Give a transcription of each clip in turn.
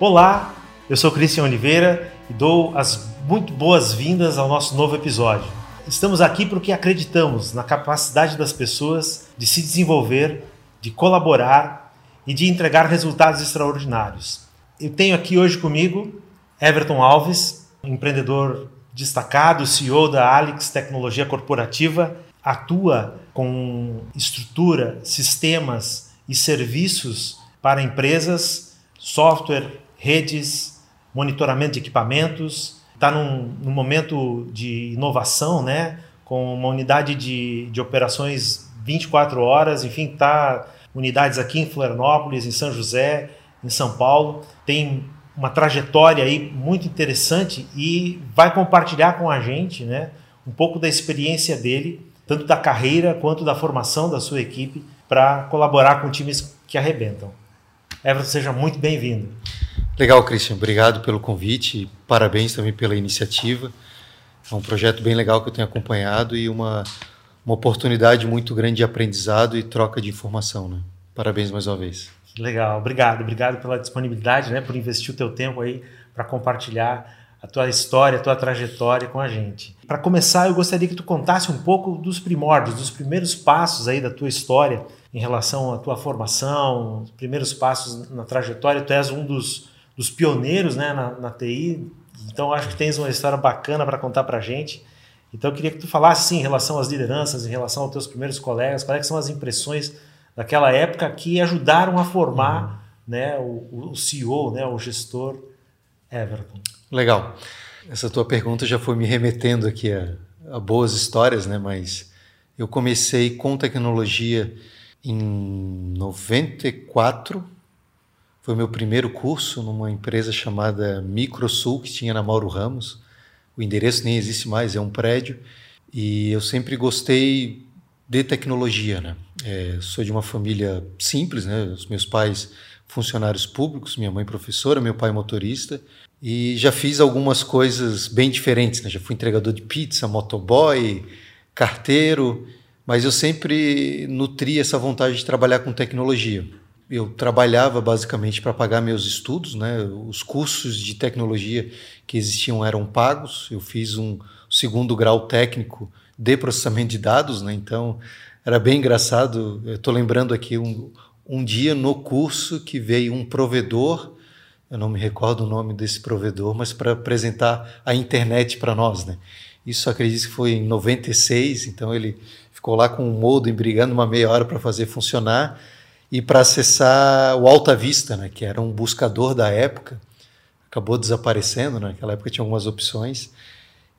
Olá, eu sou Cristian Oliveira e dou as muito boas-vindas ao nosso novo episódio. Estamos aqui porque acreditamos na capacidade das pessoas de se desenvolver, de colaborar e de entregar resultados extraordinários. Eu tenho aqui hoje comigo Everton Alves, empreendedor destacado, CEO da Alex Tecnologia Corporativa, atua com estrutura, sistemas e serviços para empresas, software, redes, monitoramento de equipamentos. Está num, num, momento de inovação, né? com uma unidade de, de operações 24 horas, enfim, está unidades aqui em Florianópolis, em São José, em São Paulo. Tem uma trajetória aí muito interessante e vai compartilhar com a gente né, um pouco da experiência dele, tanto da carreira quanto da formação da sua equipe, para colaborar com times que arrebentam. Everton, seja muito bem-vindo. Legal, Christian. Obrigado pelo convite. Parabéns também pela iniciativa. É um projeto bem legal que eu tenho acompanhado e uma, uma oportunidade muito grande de aprendizado e troca de informação. Né? Parabéns mais uma vez. Legal, obrigado. Obrigado pela disponibilidade, né, por investir o teu tempo aí para compartilhar a tua história, a tua trajetória com a gente. Para começar, eu gostaria que tu contasse um pouco dos primórdios, dos primeiros passos aí da tua história em relação à tua formação, os primeiros passos na trajetória. Tu és um dos dos pioneiros né, na, na TI. Então acho que tens uma história bacana para contar para a gente. Então eu queria que tu falasse sim, em relação às lideranças, em relação aos teus primeiros colegas, quais são as impressões daquela época que ajudaram a formar uhum. né, o, o CEO, né, o gestor Everton. Legal. Essa tua pergunta já foi me remetendo aqui a, a boas histórias, né? Mas eu comecei com tecnologia em 94 foi meu primeiro curso numa empresa chamada Microsul, que tinha na Mauro Ramos. O endereço nem existe mais, é um prédio. E eu sempre gostei de tecnologia, né? É, sou de uma família simples, né? Os meus pais funcionários públicos, minha mãe professora, meu pai motorista. E já fiz algumas coisas bem diferentes, né? Já fui entregador de pizza, motoboy, carteiro, mas eu sempre nutri essa vontade de trabalhar com tecnologia eu trabalhava basicamente para pagar meus estudos, né? Os cursos de tecnologia que existiam eram pagos. Eu fiz um segundo grau técnico de processamento de dados, né? Então era bem engraçado. Estou lembrando aqui um, um dia no curso que veio um provedor, eu não me recordo o nome desse provedor, mas para apresentar a internet para nós, né? Isso acredito que foi em 96, então ele ficou lá com o modem brigando uma meia hora para fazer funcionar e para acessar o Alta Vista, né, que era um buscador da época, acabou desaparecendo, né? naquela época tinha algumas opções,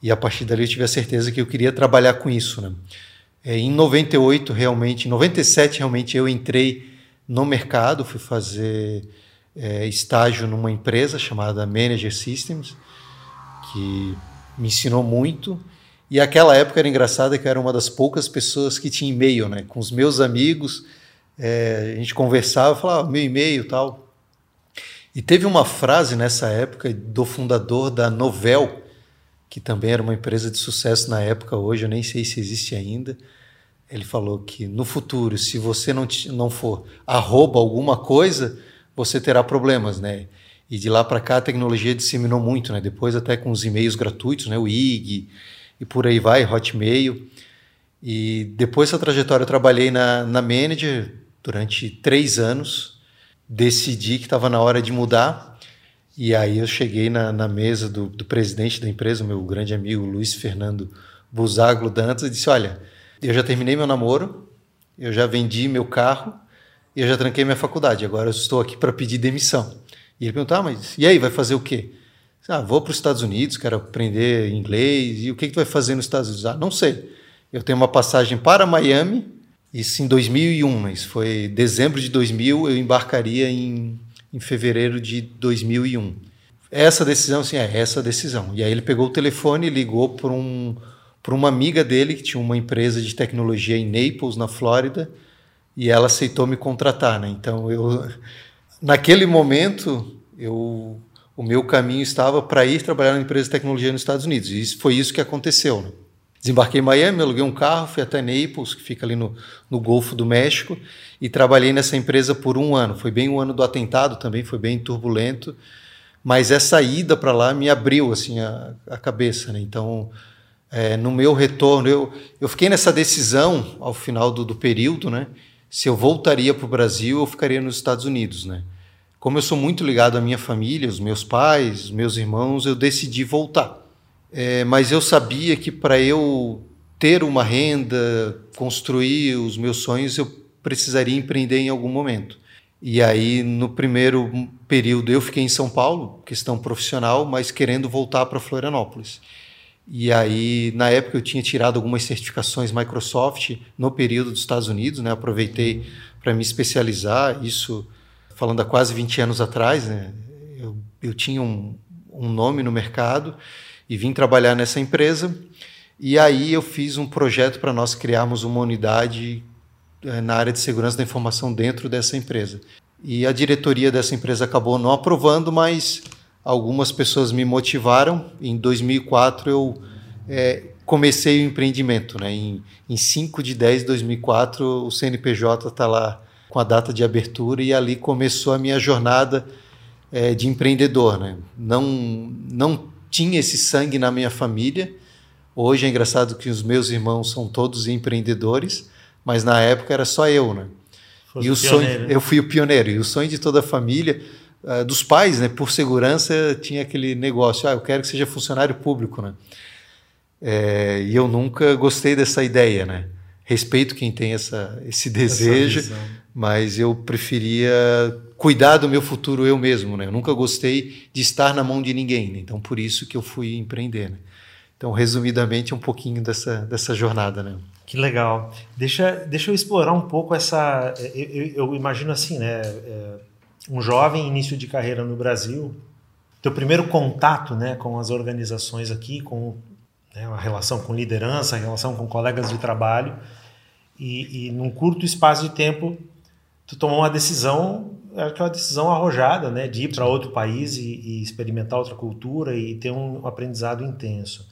e a partir dali eu tive a certeza que eu queria trabalhar com isso. Né? É, em 98, realmente, em 97, realmente eu entrei no mercado, fui fazer é, estágio numa empresa chamada Manager Systems, que me ensinou muito. E aquela época era engraçada que eu era uma das poucas pessoas que tinha e-mail, né? Com os meus amigos, é, a gente conversava, falava meu e-mail tal. E teve uma frase nessa época do fundador da Novel, que também era uma empresa de sucesso na época, hoje eu nem sei se existe ainda. Ele falou que no futuro, se você não, não for arroba alguma coisa, você terá problemas, né? E de lá para cá a tecnologia disseminou muito, né? Depois até com os e-mails gratuitos, né? O IG e por aí vai, Hotmail. E depois dessa trajetória eu trabalhei na, na Manager, durante três anos. Decidi que estava na hora de mudar. E aí eu cheguei na, na mesa do, do, presidente da empresa, meu grande amigo Luiz Fernando Buzaglo Dantas, e disse: Olha, eu já terminei meu namoro, eu já vendi meu carro eu já tranquei minha faculdade. Agora eu estou aqui para pedir demissão. E ele perguntou: ah, mas e aí, vai fazer o quê? Ah, vou para os Estados Unidos, quero aprender inglês. E o que, que tu vai fazer nos Estados Unidos? Ah, não sei. Eu tenho uma passagem para Miami isso em 2001, mas foi dezembro de 2000, eu embarcaria em, em fevereiro de 2001. Essa decisão, sim, é essa decisão. E aí ele pegou o telefone e ligou para um, uma amiga dele que tinha uma empresa de tecnologia em Naples, na Flórida, e ela aceitou me contratar, né? Então eu naquele momento eu o meu caminho estava para ir trabalhar na empresa de tecnologia nos Estados Unidos. E isso foi isso que aconteceu. Né? Desembarquei em Miami, aluguei um carro, fui até Naples, que fica ali no, no Golfo do México, e trabalhei nessa empresa por um ano. Foi bem o ano do atentado também, foi bem turbulento. Mas essa ida para lá me abriu assim a, a cabeça, né? Então, é, no meu retorno, eu, eu fiquei nessa decisão ao final do, do período, né? Se eu voltaria para o Brasil ou ficaria nos Estados Unidos, né? Como eu sou muito ligado à minha família, os meus pais, os meus irmãos, eu decidi voltar. É, mas eu sabia que para eu ter uma renda, construir os meus sonhos, eu precisaria empreender em algum momento. E aí, no primeiro período, eu fiquei em São Paulo, questão profissional, mas querendo voltar para Florianópolis. E aí, na época, eu tinha tirado algumas certificações Microsoft no período dos Estados Unidos, né? Aproveitei para me especializar, isso falando há quase 20 anos atrás, né? Eu, eu tinha um, um nome no mercado e vim trabalhar nessa empresa. E aí eu fiz um projeto para nós criarmos uma unidade eh, na área de segurança da informação dentro dessa empresa. E a diretoria dessa empresa acabou não aprovando, mas algumas pessoas me motivaram. Em 2004 eu é, comecei o empreendimento. Né? Em, em 5 de 10 de 2004 o CNPJ está lá com a data de abertura e ali começou a minha jornada é, de empreendedor. Né? Não, não tinha esse sangue na minha família. Hoje é engraçado que os meus irmãos são todos empreendedores, mas na época era só eu, né? e o sonho, né? eu fui o pioneiro. E o sonho de toda a família, uh, dos pais, né? Por segurança tinha aquele negócio, ah, eu quero que seja funcionário público, né? É, e eu nunca gostei dessa ideia, né? Respeito quem tem essa, esse desejo, essa mas eu preferia cuidar do meu futuro eu mesmo, né? Eu nunca gostei de estar na mão de ninguém, né? então por isso que eu fui empreender. Né? Então, resumidamente, um pouquinho dessa, dessa jornada, né? Que legal. Deixa, deixa eu explorar um pouco essa. Eu, eu, imagino assim, né? É, um jovem início de carreira no Brasil, teu primeiro contato, né, com as organizações aqui, com né, a relação com liderança, a relação com colegas de trabalho, e, e num curto espaço de tempo tu tomou uma decisão, aquela decisão arrojada, né, de ir para outro país e, e, experimentar outra cultura e ter um aprendizado intenso.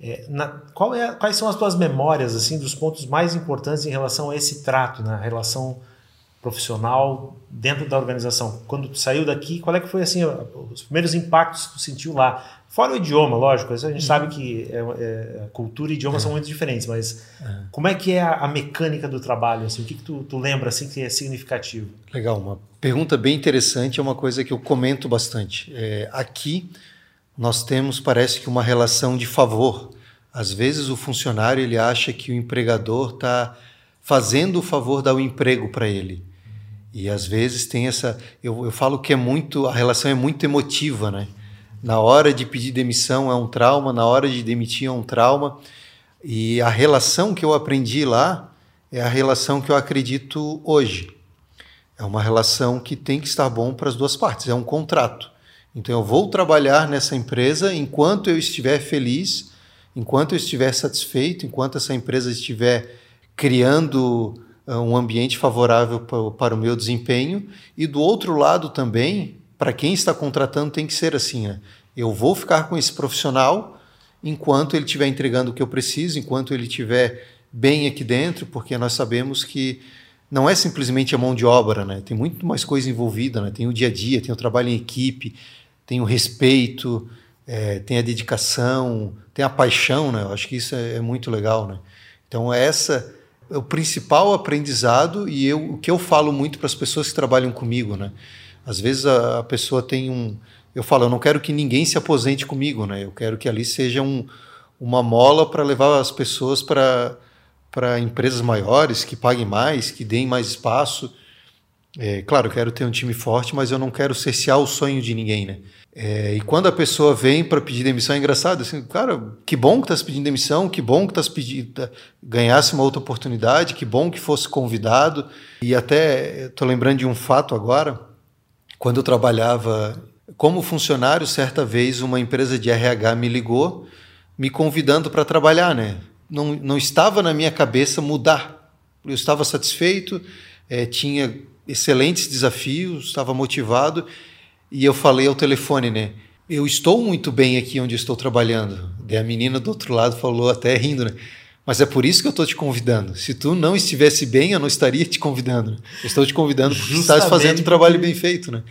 É, na, é, quais são as tuas memórias assim dos pontos mais importantes em relação a esse trato, na né, relação profissional dentro da organização? Quando tu saiu daqui, qual é que foi assim os primeiros impactos que tu sentiu lá? Fora o idioma, lógico, a gente uhum. sabe que é, é, cultura e idioma é. são muito diferentes, mas é. como é que é a, a, mecânica do trabalho? Assim, o que, que tu, tu, lembra assim que é significativo? Legal, uma pergunta bem interessante, é uma coisa que eu comento bastante. É, aqui nós temos, parece que, uma relação de favor. Às vezes o funcionário ele acha que o empregador está fazendo o favor dar o emprego para ele. E às vezes tem essa. Eu, eu falo que é muito. A relação é muito emotiva, né? Na hora de pedir demissão é um trauma, na hora de demitir é um trauma. E a relação que eu aprendi lá é a relação que eu acredito hoje. É uma relação que tem que estar bom para as duas partes, é um contrato. Então eu vou trabalhar nessa empresa enquanto eu estiver feliz, enquanto eu estiver satisfeito, enquanto essa empresa estiver criando um ambiente favorável para, para o meu desempenho. E do outro lado também, para quem está contratando tem que ser assim, né? Eu vou ficar com esse profissional enquanto ele estiver entregando o que eu preciso, enquanto ele estiver bem aqui dentro, porque nós sabemos que não é simplesmente a mão de obra, né? Tem muito mais coisa envolvida, né? Tem o dia a dia, tem o trabalho em equipe, tem o respeito, é, tem a dedicação, tem a paixão, né? Eu acho que isso é, é muito legal, né? Então essa é o principal aprendizado e eu, o que eu falo muito para as pessoas que trabalham comigo, né? Às vezes a, a, pessoa tem um. Eu falo, eu não quero que ninguém se aposente comigo, né? Eu quero que ali seja um, uma mola para levar as pessoas para empresas maiores que paguem mais, que deem mais espaço. É, claro, eu quero ter um time forte, mas eu não quero cercear o sonho de ninguém, né? É, e quando a pessoa vem para pedir demissão, é engraçado. Assim, cara, que bom que estás pedindo demissão, que bom que estás pedindo ganhasse uma outra oportunidade, que bom que fosse convidado. E até estou lembrando de um fato agora quando eu trabalhava como funcionário, certa vez uma empresa de RH me ligou, me convidando para trabalhar, né? Não, não estava na minha cabeça mudar. Eu estava satisfeito, é, tinha excelentes desafios, estava motivado e eu falei ao telefone, né? Eu estou muito bem aqui onde estou trabalhando. A menina do outro lado falou até rindo, né? Mas é por isso que eu estou te convidando. Se tu não estivesse bem, eu não estaria te convidando. Eu estou te convidando porque Justamente estás fazendo um trabalho bem feito, né?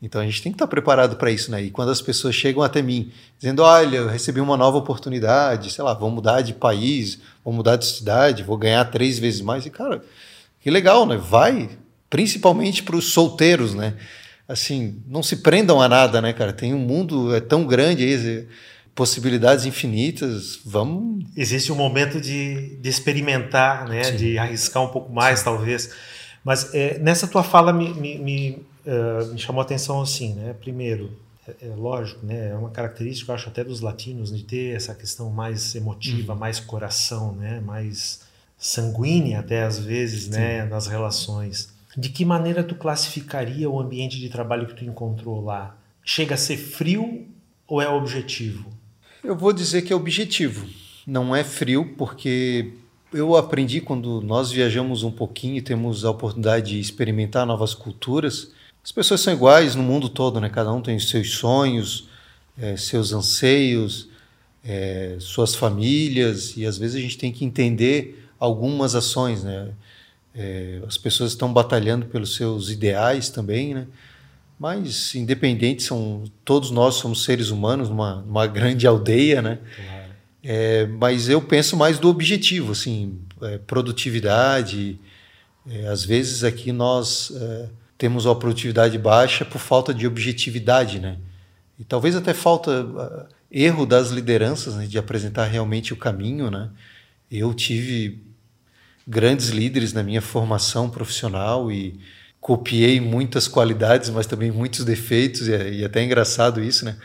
Então a gente tem que estar preparado para isso, né? E quando as pessoas chegam até mim dizendo, olha, eu recebi uma nova oportunidade, sei lá, vou mudar de país, vou mudar de cidade, vou ganhar três vezes mais, e cara, que legal, né? Vai, principalmente para os solteiros, né? Assim, não se prendam a nada, né, cara? Tem um mundo é tão grande aí, possibilidades infinitas. Vamos. Existe um momento de, de experimentar, né? Sim. De arriscar um pouco mais, Sim. talvez. Mas é, nessa tua fala me, me, me uh, me chamou a atenção assim, né? Primeiro, é, é, lógico, né? É uma característica, eu acho, até dos latinos, de ter essa questão mais emotiva, uhum. mais coração, né? Mais sanguínea até às vezes, né? Nas relações. De que maneira tu classificaria o ambiente de trabalho que tu encontrou lá? Chega a ser frio ou é objetivo? Eu vou dizer que é objetivo. Não é frio porque eu aprendi quando nós viajamos um pouquinho e temos a oportunidade de experimentar novas culturas as pessoas são iguais no mundo todo, né? Cada um tem seus sonhos, é, seus anseios, é, suas famílias, e às vezes a gente tem que entender algumas ações, né? É, as pessoas estão batalhando pelos seus ideais também, né? Mas independente, são todos nós somos seres humanos numa, numa grande aldeia, né? Claro. É, mas eu penso mais do objetivo, assim, é, produtividade. É, às vezes aqui nós temos uma produtividade baixa por falta de objetividade, né? E talvez até falta erro das lideranças né, de apresentar realmente o caminho, né? Eu tive grandes líderes na minha formação profissional e copiei muitas qualidades, mas também muitos defeitos e, é, e é até engraçado isso, né?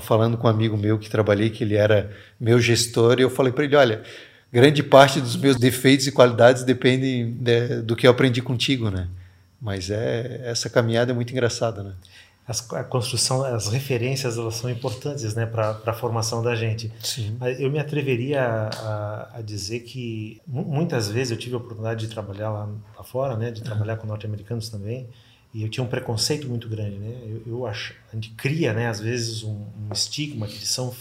falando com um amigo meu que trabalhei, que ele era meu gestor, e eu falei para ele, olha, grande parte dos meus defeitos e qualidades dependem de, do que eu aprendi contigo, né? Mas é essa caminhada é muito engraçada, né? As, a construção, as referências, elas são importantes, né, para a formação da gente. Sim. Eu me atreveria a, a, dizer que muitas vezes eu tive a oportunidade de trabalhar lá, lá fora, né, de trabalhar com norte-americanos também, e eu tinha um preconceito muito grande, né? Eu, eu acho, a gente cria, né, às vezes um, um estigma que são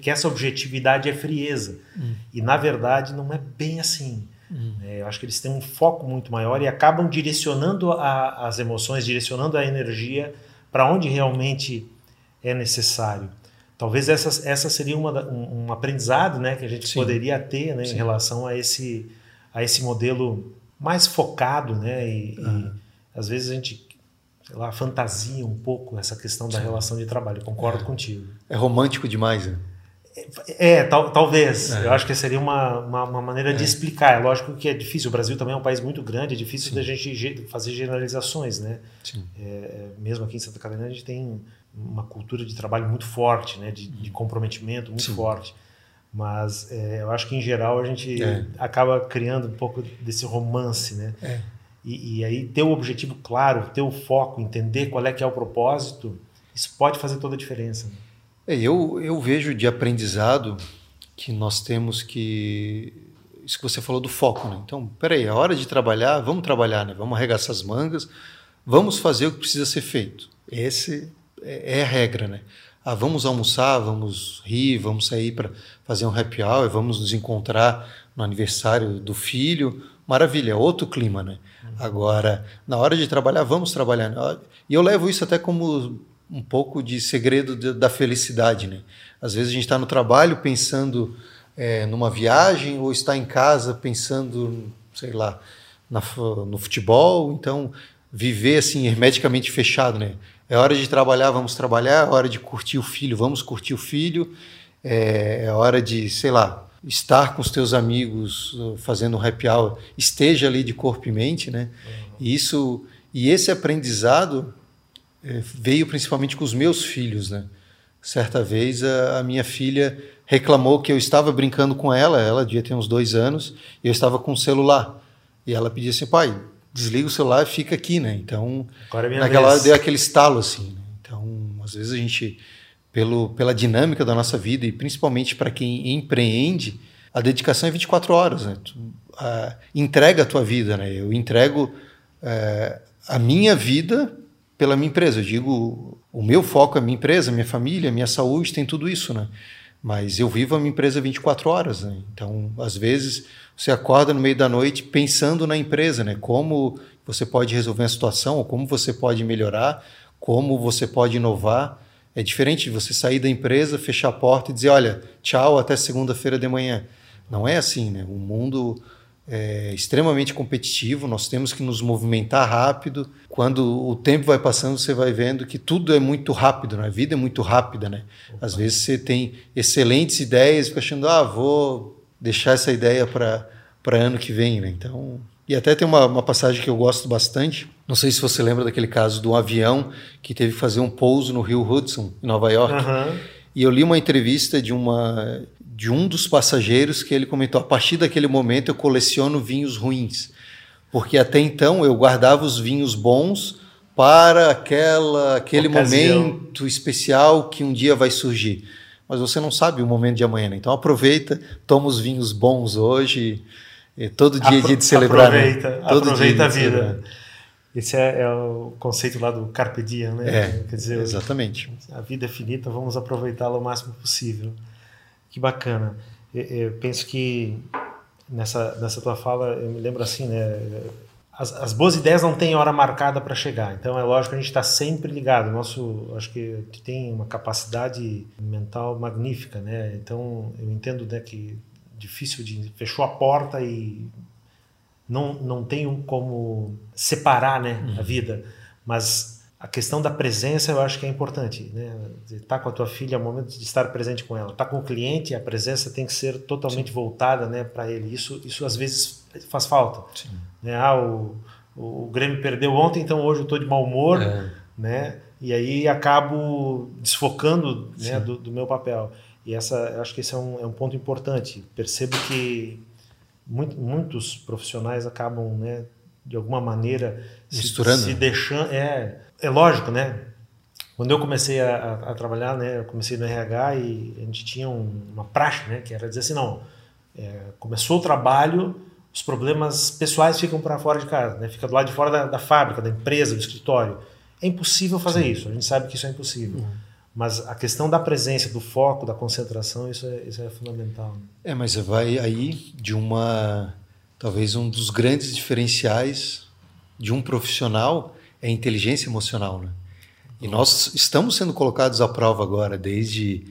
que essa objetividade é frieza. Hum. E na verdade não é bem assim. Hum. É, eu acho que eles têm um foco muito maior e acabam direcionando a, as emoções, direcionando a energia para onde realmente é necessário. Talvez essa, essa seria uma, um, um aprendizado né, que a gente Sim. poderia ter né, em relação a esse, a esse modelo mais focado, né? E, uhum. e às vezes a gente sei lá, fantasia um pouco essa questão da Sim. relação de trabalho. Eu concordo é. contigo. É romântico demais, né? É, tal, talvez. É. Eu acho que seria uma, uma, uma maneira é. de explicar. É lógico que é difícil. O Brasil também é um país muito grande, é difícil Sim. da gente fazer generalizações, né? É, é, mesmo aqui em Santa Catarina a gente tem uma cultura de trabalho muito forte, né? De, de comprometimento muito Sim. forte. Mas é, eu acho que em geral a gente é. acaba criando um pouco desse romance, né? E, e, aí ter o objetivo claro, ter o foco, entender qual é que é o propósito, isso pode fazer toda a diferença. Né? É, eu, eu vejo de aprendizado que nós temos que. Isso que você falou do foco, né? Então, peraí, é hora de trabalhar, vamos trabalhar, né? Vamos arregaçar as mangas, vamos fazer o que precisa ser feito. Esse é, é a regra, né? Ah, vamos almoçar, vamos rir, vamos sair para fazer um happy hour, vamos nos encontrar no aniversário do filho. Maravilha, é outro clima, né? Uhum. Agora, na hora de trabalhar, vamos trabalhar. Né? E eu levo isso até como um pouco de segredo de, da felicidade, né? Às vezes a gente está no trabalho pensando é, numa viagem ou está em casa pensando, sei lá, na, no futebol. Então, viver assim hermeticamente fechado, né? É hora de trabalhar, vamos trabalhar. É hora de curtir o filho, vamos curtir o filho. É, é hora de, sei lá, estar com os teus amigos uh, fazendo um happy hour. Esteja ali de corpo e mente, né? Uhum. E isso e esse aprendizado veio principalmente com os meus filhos, né? Certa vez a, a, minha filha reclamou que eu estava brincando com ela, ela devia ter uns dois anos, e eu estava com o celular. E ela pedia assim, pai, desliga o celular e fica aqui, né? Então, é naquela hora deu aquele estalo, assim. Né? Então, às vezes a gente, pelo, pela dinâmica da nossa vida, e principalmente para quem empreende, a dedicação é 24 horas, né? Tu, a, entrega a tua vida, né? Eu entrego é, a minha vida pela minha empresa. Eu digo, o meu foco é minha empresa, minha família, minha saúde, tem tudo isso, né? Mas eu vivo a minha empresa 24 horas, né? Então, às vezes, você acorda no meio da noite pensando na empresa, né? Como você pode resolver a situação, ou como você pode melhorar, como você pode inovar. É diferente de você sair da empresa, fechar a porta e dizer, olha, tchau, até segunda-feira de manhã. Não é assim, né? O mundo é extremamente competitivo, nós temos que nos movimentar rápido. Quando o tempo vai passando, você vai vendo que tudo é muito rápido, né? a vida é muito rápida. Né? Às vezes você tem excelentes ideias fica achando, ah, vou deixar essa ideia para ano que vem. Né? Então, e até tem uma, uma, passagem que eu gosto bastante. Não sei se você lembra daquele caso do avião que teve que fazer um pouso no Rio Hudson, em Nova York. Uhum. E eu li uma entrevista de uma de um dos passageiros que ele comentou: a partir daquele momento eu coleciono vinhos ruins, porque até então eu guardava os vinhos bons para aquela aquele Ocasião. momento especial que um dia vai surgir. Mas você não sabe o momento de amanhã, né? então aproveita, toma os vinhos bons hoje. todo dia é dia de celebrar. Né? Aproveita, né? todo aproveita a vida. Esse é, é, o conceito lá do Carpe Diem, né? É, Quer dizer, exatamente. A vida é finita, vamos aproveitá-la o máximo possível. Que bacana. Eu, eu, penso que nessa, nessa tua fala, eu me lembro assim, né? As, as boas ideias não têm hora marcada para chegar. Então é lógico que a gente está sempre ligado. Nosso, acho que tem uma capacidade mental magnífica, né? Então eu entendo né, que difícil de fechou a porta e não não tem como separar, né, uhum. a vida. Mas a questão da presença eu acho que é importante. Né? Estar tá com a tua filha é o momento de estar presente com ela. Estar tá com o cliente, a presença tem que ser totalmente Sim. voltada né, para ele. Isso, isso às vezes faz falta. Sim. Né? Ah, o, o Grêmio perdeu ontem, então hoje eu estou de mau humor. É. Né? E aí acabo desfocando né, do, do, meu papel. E essa, eu acho que esse é um, é um ponto importante. Percebo que muito, muitos profissionais acabam, né, de alguma maneira, Misturando. se, se deixando. É, é lógico, né? Quando eu comecei a, a, trabalhar, né, eu comecei no RH e a gente tinha um, uma praxe, né, que era dizer assim, não, é, começou o trabalho, os problemas pessoais ficam para fora de casa, né, fica do lado de fora da, da fábrica, da empresa, do escritório. É impossível fazer Sim. isso, a gente sabe que isso é impossível. Uhum. Mas a questão da presença, do foco, da concentração, isso é, isso é fundamental. Né? É, mas vai aí de uma, talvez um dos grandes diferenciais de um profissional é inteligência emocional, né? E nós estamos sendo colocados à prova agora, desde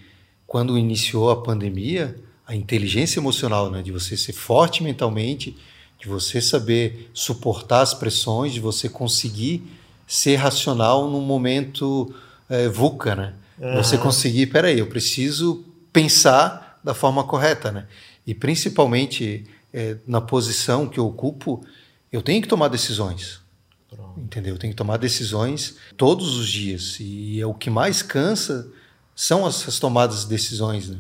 quando iniciou a pandemia, a inteligência emocional, né? De você ser forte mentalmente, de você saber suportar as pressões, de você conseguir ser racional num momento é, VUCA, né? Uhum. Você conseguir, peraí, eu preciso pensar da forma correta, né? E principalmente é, na posição que eu ocupo, eu tenho que tomar decisões. Pronto. Entendeu? Tem que tomar decisões todos os dias. E é o que mais cansa são essas tomadas de decisões. Né?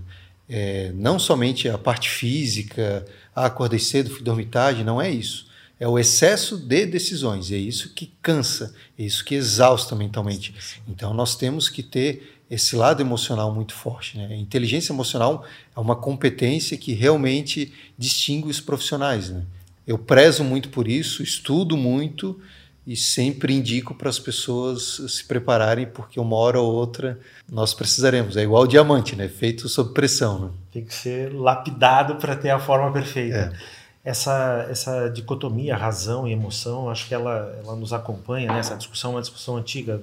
É, não somente a parte física, ah, acordei cedo, fui dormir tarde, não é isso. É o excesso de decisões, é isso que cansa, é isso que exausta mentalmente. Então nós temos que ter esse lado emocional muito forte. Né? A inteligência emocional é uma competência que realmente distingue os profissionais. Né? Eu prezo muito por isso, estudo muito e sempre indico para as pessoas se prepararem, porque uma hora ou outra nós precisaremos. É igual o diamante, né? Feito sob pressão. Né? Tem que ser lapidado para ter a forma perfeita. É. Essa, essa dicotomia, razão e emoção, acho que ela, ela nos acompanha, né? Essa discussão é uma discussão antiga,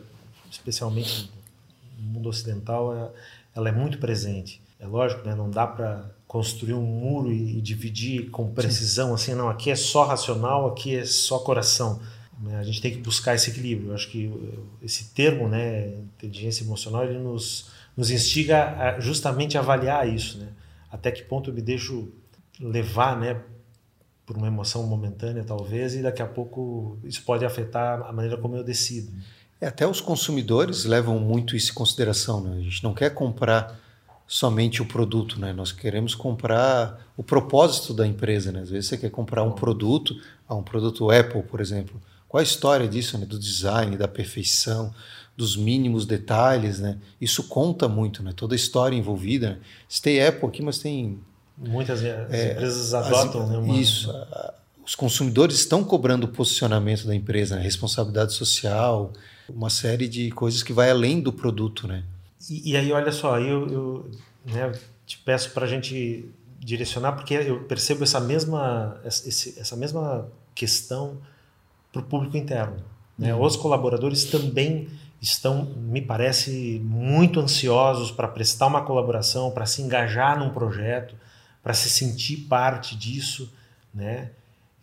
especialmente no mundo ocidental, ela é muito presente. É lógico, né? Não dá para construir um muro e, e dividir com precisão, Sim. assim, não, aqui é só racional, aqui é só coração né? A gente tem que buscar esse equilíbrio. Eu acho que esse termo, né, inteligência emocional, ele nos, nos instiga a justamente a avaliar isso, né? Até que ponto eu me deixo levar, né, por uma emoção momentânea talvez e daqui a pouco isso pode afetar a maneira como eu decido. É, até os consumidores levam muito isso em consideração. Né? A gente não quer comprar somente o produto, né? Nós queremos comprar o propósito da empresa, né? Às vezes você quer comprar um produto, ah, um produto Apple, por exemplo. Qual a história disso, né? do design, da perfeição, dos mínimos detalhes, né? Isso conta muito, né? Toda a história envolvida. Né? Tem Apple aqui, mas tem muitas é, empresas adotam, as, né? Uma... Isso. Os consumidores estão cobrando o posicionamento da empresa, né? responsabilidade social, uma série de coisas que vai além do produto, né? E, e aí, olha só, eu, eu né, te peço para a gente direcionar, porque eu percebo essa mesma, essa mesma questão para o público interno. Né? Uhum. Os colaboradores também estão, me parece, muito ansiosos para prestar uma colaboração, para se engajar num projeto, para se sentir parte disso, né?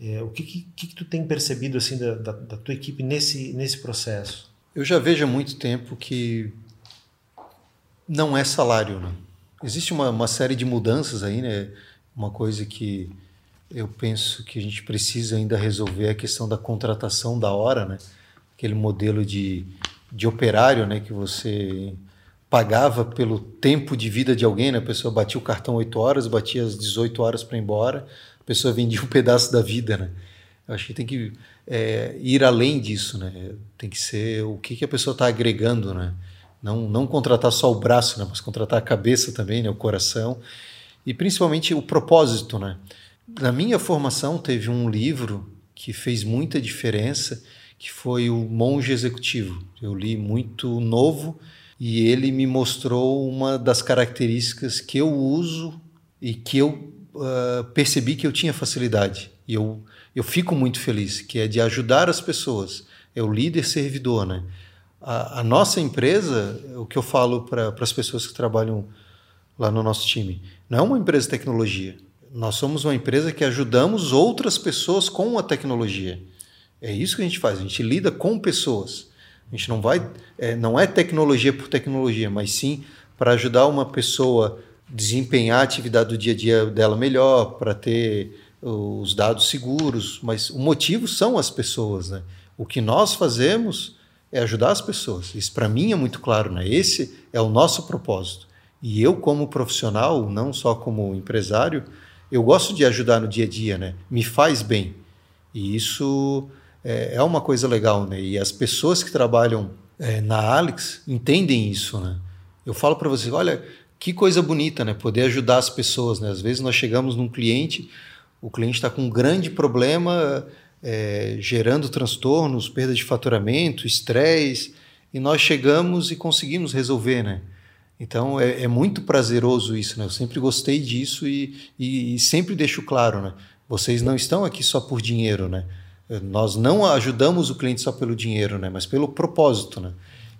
É, o que, que, que, tu tem percebido assim da, da, da, tua equipe nesse, nesse processo? Eu já vejo há muito tempo que não é salário, né? Existe uma, uma série de mudanças aí, né? Uma coisa que eu penso que a gente precisa ainda resolver a questão da contratação da hora, né? Aquele modelo de, de operário, né? Que você pagava pelo tempo de vida de alguém, né? A pessoa batia o cartão 8 horas, batia as 18 horas para ir embora pessoa vendia um pedaço da vida, né? Eu acho que tem que é, ir além disso, né? Tem que ser o que, que a pessoa está agregando, né? Não, não contratar só o braço, né? Mas contratar a cabeça também, né? O coração e principalmente o propósito, né? Na minha formação teve um livro que fez muita diferença, que foi o Monge Executivo. Eu li muito novo e ele me mostrou uma das características que eu uso e que eu uh, percebi que eu tinha facilidade e eu, eu fico muito feliz, que é de ajudar as pessoas. É o líder servidor, né? A, a nossa empresa, o que eu falo para as pessoas que trabalham lá no nosso time, não é uma empresa de tecnologia. Nós somos uma empresa que ajudamos outras pessoas com a tecnologia. É isso que a gente faz. A gente lida com pessoas. A gente não vai, é, não é tecnologia por tecnologia, mas sim para ajudar uma pessoa desempenhar a atividade do dia a dia dela melhor, para ter os dados seguros, mas o motivo são as pessoas, né? O que nós fazemos é ajudar as pessoas. Isso para mim é muito claro, né? Esse é o nosso propósito. E eu como profissional, não só como empresário, eu gosto de ajudar no dia a dia, né? Me faz bem. E isso é, é uma coisa legal, né? E as pessoas que trabalham é, na Alex entendem isso, né? Eu falo para vocês, olha, que coisa bonita, né? Poder ajudar as pessoas, né? Às vezes nós chegamos num cliente, o cliente está com um grande problema, é, gerando transtornos, perda de faturamento, estresse, e nós chegamos e conseguimos resolver, né? Então é, é, muito prazeroso isso, né? Eu sempre gostei disso e, e, e, sempre deixo claro, né? Vocês não estão aqui só por dinheiro, né? Nós não ajudamos o cliente só pelo dinheiro, né? Mas pelo propósito, né?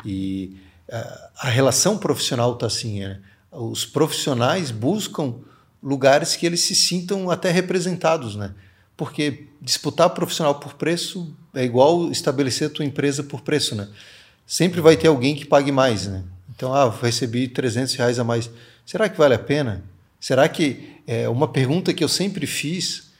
E a, a relação profissional está assim, né? os profissionais buscam lugares que eles se sintam até representados, né? Porque disputar profissional por preço é igual estabelecer a tua empresa por preço, né? Sempre vai ter alguém que pague mais, né? Então, ah, recebi 300 reais a mais. Será que vale a pena? Será que é uma pergunta que eu sempre fiz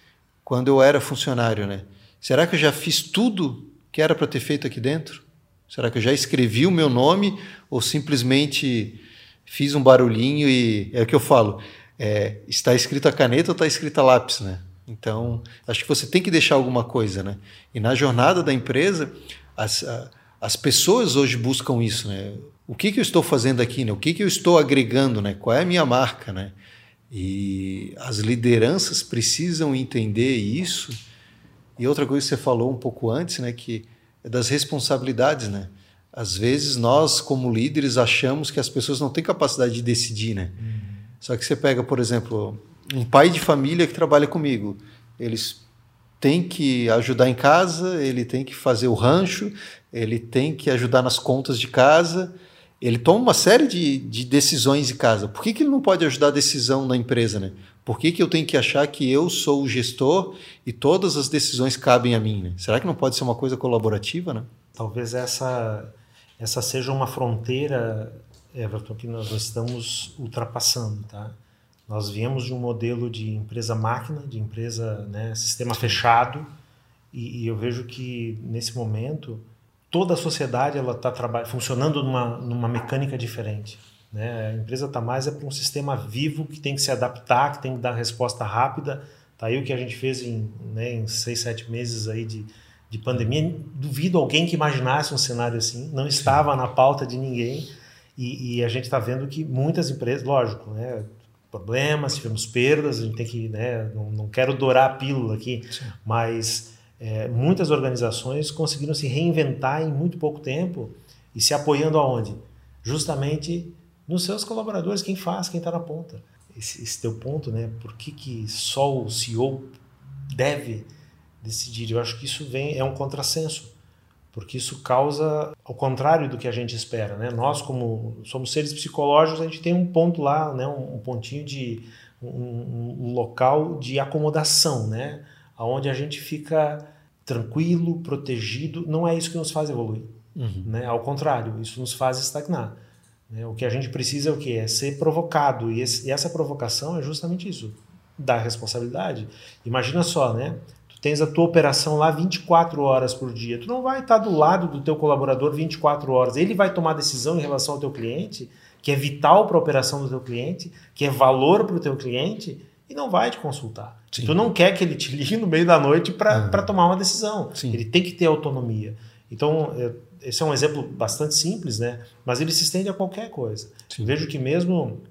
quando eu era funcionário, né? Será que eu já fiz tudo que era para ter feito aqui dentro? Será que eu já escrevi o meu nome ou simplesmente fiz um barulhinho e é o que eu falo. É, está escrito a caneta ou está escrito a lápis, né? Então, acho que você tem que deixar alguma coisa, né? E na jornada da empresa, as, as pessoas hoje buscam isso, né? O que, que eu estou fazendo aqui, né? O que, que eu estou agregando, né? Qual é a minha marca, né? E as lideranças precisam entender isso. E outra coisa que você falou um pouco antes, né? Que é das responsabilidades, né? às vezes nós, como líderes, achamos que as pessoas não têm capacidade de decidir, né? Uhum. Só que você pega, por exemplo, um pai de família que trabalha comigo, eles têm que ajudar em casa, ele tem que fazer o rancho, ele tem que ajudar nas contas de casa, ele toma uma série de, de decisões em casa. Por que, que ele não pode ajudar a decisão na empresa, né? Por que, que eu tenho que achar que eu sou o gestor e todas as decisões cabem a mim? Né? Será que não pode ser uma coisa colaborativa, né? Talvez essa essa seja uma fronteira, Everton, que nós estamos ultrapassando, tá? Nós viemos de um modelo de empresa máquina, de empresa, né, sistema fechado, e, e eu vejo que nesse momento toda a sociedade ela está funcionando numa, numa mecânica diferente. Né? A empresa está mais é para um sistema vivo que tem que se adaptar, que tem que dar resposta rápida. Tá aí o que a gente fez em, né, em seis, sete meses aí de, de pandemia. Duvido alguém que imaginasse um cenário assim, não estava na pauta de ninguém. E, e a gente está vendo que muitas empresas, lógico, né, problemas, tivemos perdas, a gente tem que, né, não, não quero dourar a pílula aqui, Sim. mas é, muitas organizações conseguiram se reinventar em muito pouco tempo e se apoiando aonde? Justamente nos seus colaboradores, quem faz, quem está na ponta. Esse, esse teu ponto, né? Por que, que só o CEO deve decidir. Eu acho que isso vem é um contrassenso, porque isso causa ao contrário do que a gente espera, né? Nós como somos seres psicológicos, a gente tem um ponto lá, né? Um, um pontinho de um, um, local de acomodação, né? Aonde a gente fica tranquilo, protegido. Não é isso que nos faz evoluir, uhum. né? Ao contrário, isso nos faz estagnar. Né? O que a gente precisa é o que é ser provocado e, esse, e essa provocação é justamente isso, dar responsabilidade. Imagina só, né? tens a tua operação lá 24 horas por dia. Tu não vai estar do lado do teu colaborador 24 horas. Ele vai tomar decisão em relação ao teu cliente, que é vital para a operação do teu cliente, que é valor para o teu cliente, e não vai te consultar. Sim. Tu não quer que ele te ligue no meio da noite para uhum. tomar uma decisão. Sim. Ele tem que ter autonomia. Então, é, esse é um exemplo bastante simples, né? mas ele se estende a qualquer coisa. Vejo que mesmo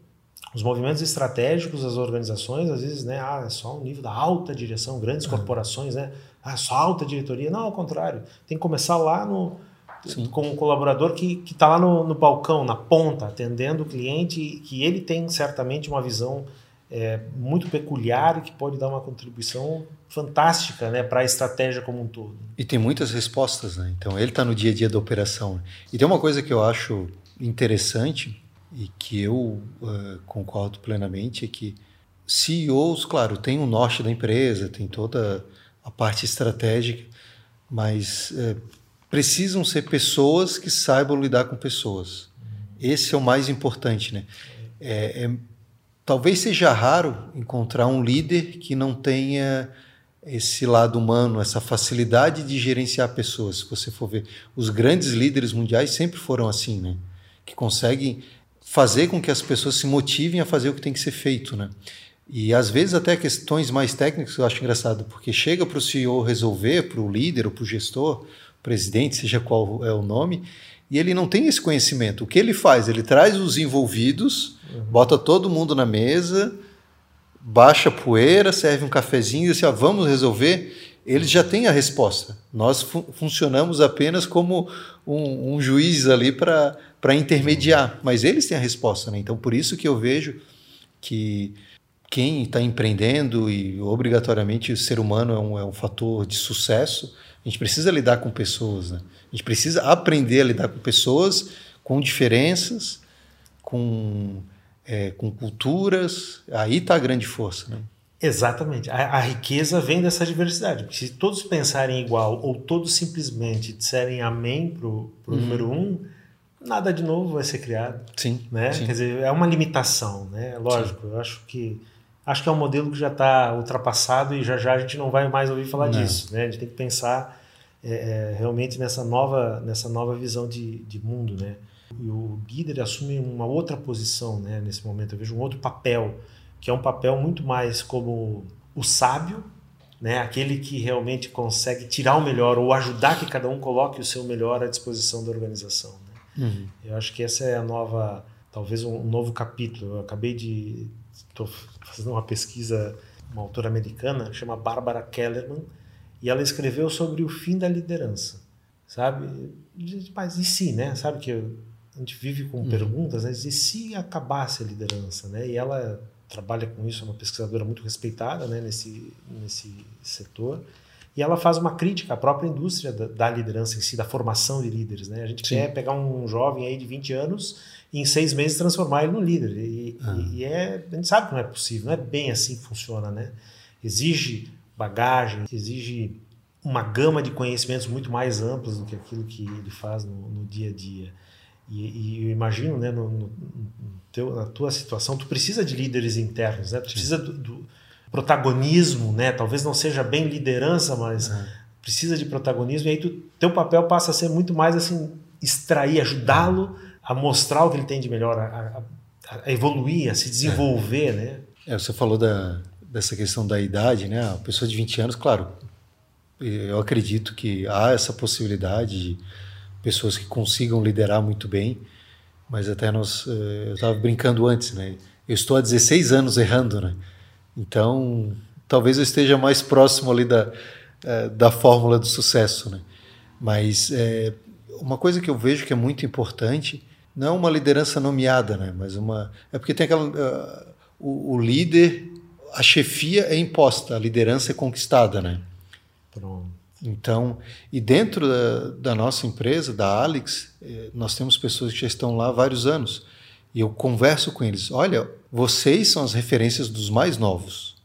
os movimentos estratégicos das organizações, às vezes, né, ah, é só um nível da alta direção, grandes uhum. corporações, né? Ah, só alta diretoria. Não, ao contrário. Tem que começar lá no, Sim. com um colaborador que está lá no, no, balcão, na ponta, atendendo o cliente, que ele tem certamente uma visão é, muito peculiar e que pode dar uma contribuição fantástica né, para a estratégia como um todo. E tem muitas respostas, né? Então ele está no dia a dia da operação. E tem uma coisa que eu acho interessante e que eu uh, concordo plenamente é que CEOs, claro, tem o norte da empresa, tem toda a parte estratégica, mas precisam ser pessoas que saibam lidar com pessoas. Esse é o mais importante, né? É, é, talvez seja raro encontrar um líder que não tenha esse lado humano, essa facilidade de gerenciar pessoas. Se você for ver, os grandes líderes mundiais sempre foram assim, né? Que conseguem fazer com que as pessoas se motivem a fazer o que tem que ser feito, né? E às vezes até questões mais técnicas eu acho engraçado, porque chega para o CEO resolver, para o líder ou para o gestor, presidente, seja qual é o nome, e ele não tem esse conhecimento. O que ele faz? Ele traz os envolvidos, uhum. bota todo mundo na mesa, baixa a poeira, serve um cafezinho e diz assim, ó, vamos resolver. Eles já têm a resposta. Nós fu funcionamos apenas como um, um juiz ali para para intermediar, mas eles têm a resposta, né? Então, por isso que eu vejo que quem está empreendendo e obrigatoriamente o ser humano é um, é um fator de sucesso, a gente precisa lidar com pessoas, né? A gente precisa aprender a lidar com pessoas, com diferenças, com, é, com culturas. Aí está a grande força, né? Exatamente. A, a, riqueza vem dessa diversidade. Porque se todos pensarem igual ou todos simplesmente disserem amém para o uhum. número um, nada de novo vai ser criado. Sim, né? Sim. Quer dizer, é uma limitação, né? Lógico, sim. eu acho que acho que é um modelo que já está ultrapassado e já já a gente não vai mais ouvir falar não. disso, né? A gente tem que pensar é, é, realmente nessa nova nessa nova visão de, de mundo, né? E o líder assume uma outra posição, né? Nesse momento eu vejo um outro papel que é um papel muito mais como o sábio, né? Aquele que realmente consegue tirar o melhor ou ajudar que cada um coloque o seu melhor à disposição da organização. Uhum. Eu acho que essa é a nova, talvez um, novo capítulo. Eu acabei de. Estou fazendo uma pesquisa, uma autora americana, chama Barbara Kellerman, e ela escreveu sobre o fim da liderança. Sabe? Mas e se, né? Sabe que a gente vive com uhum. perguntas, né? E se acabasse a liderança, né? E ela trabalha com isso, é uma pesquisadora muito respeitada né? nesse, nesse setor. E ela faz uma crítica à própria indústria da, da liderança em si, da formação de líderes. Né? A gente Sim. quer pegar um jovem aí de 20 anos e em seis meses transformar ele num líder. E, ah. e, é, a gente sabe que não é possível, não é bem assim que funciona. Né? Exige bagagem, exige uma gama de conhecimentos muito mais amplos do que aquilo que ele faz no, no dia a dia. E, e, eu imagino, né, no, no, teu, na tua situação, tu precisa de líderes internos, né? Tu precisa do, do protagonismo, né? Talvez não seja bem liderança, mas uhum. precisa de protagonismo. E aí tu, teu papel passa a ser muito mais assim extrair, ajudá-lo a mostrar o que ele tem de melhor, a, a, a evoluir, a se desenvolver, é. né? É, você falou da, dessa questão da idade, né? A pessoa de 20 anos, claro, eu acredito que há essa possibilidade de pessoas que consigam liderar muito bem, mas até nós, eh, eu estava brincando antes, né? Eu estou há 16 anos errando, né? Então, talvez eu esteja mais próximo ali da, é, da fórmula do sucesso, né? Mas é, uma coisa que eu vejo que é muito importante não é uma liderança nomeada, né? Mas uma é porque tem aquela uh, o, o, líder, a chefia é imposta, a liderança é conquistada, né? Pronto. Então, e dentro da, da nossa empresa, da Alex, nós temos pessoas que já estão lá há vários anos. E eu converso com eles: olha, vocês são as referências dos mais novos.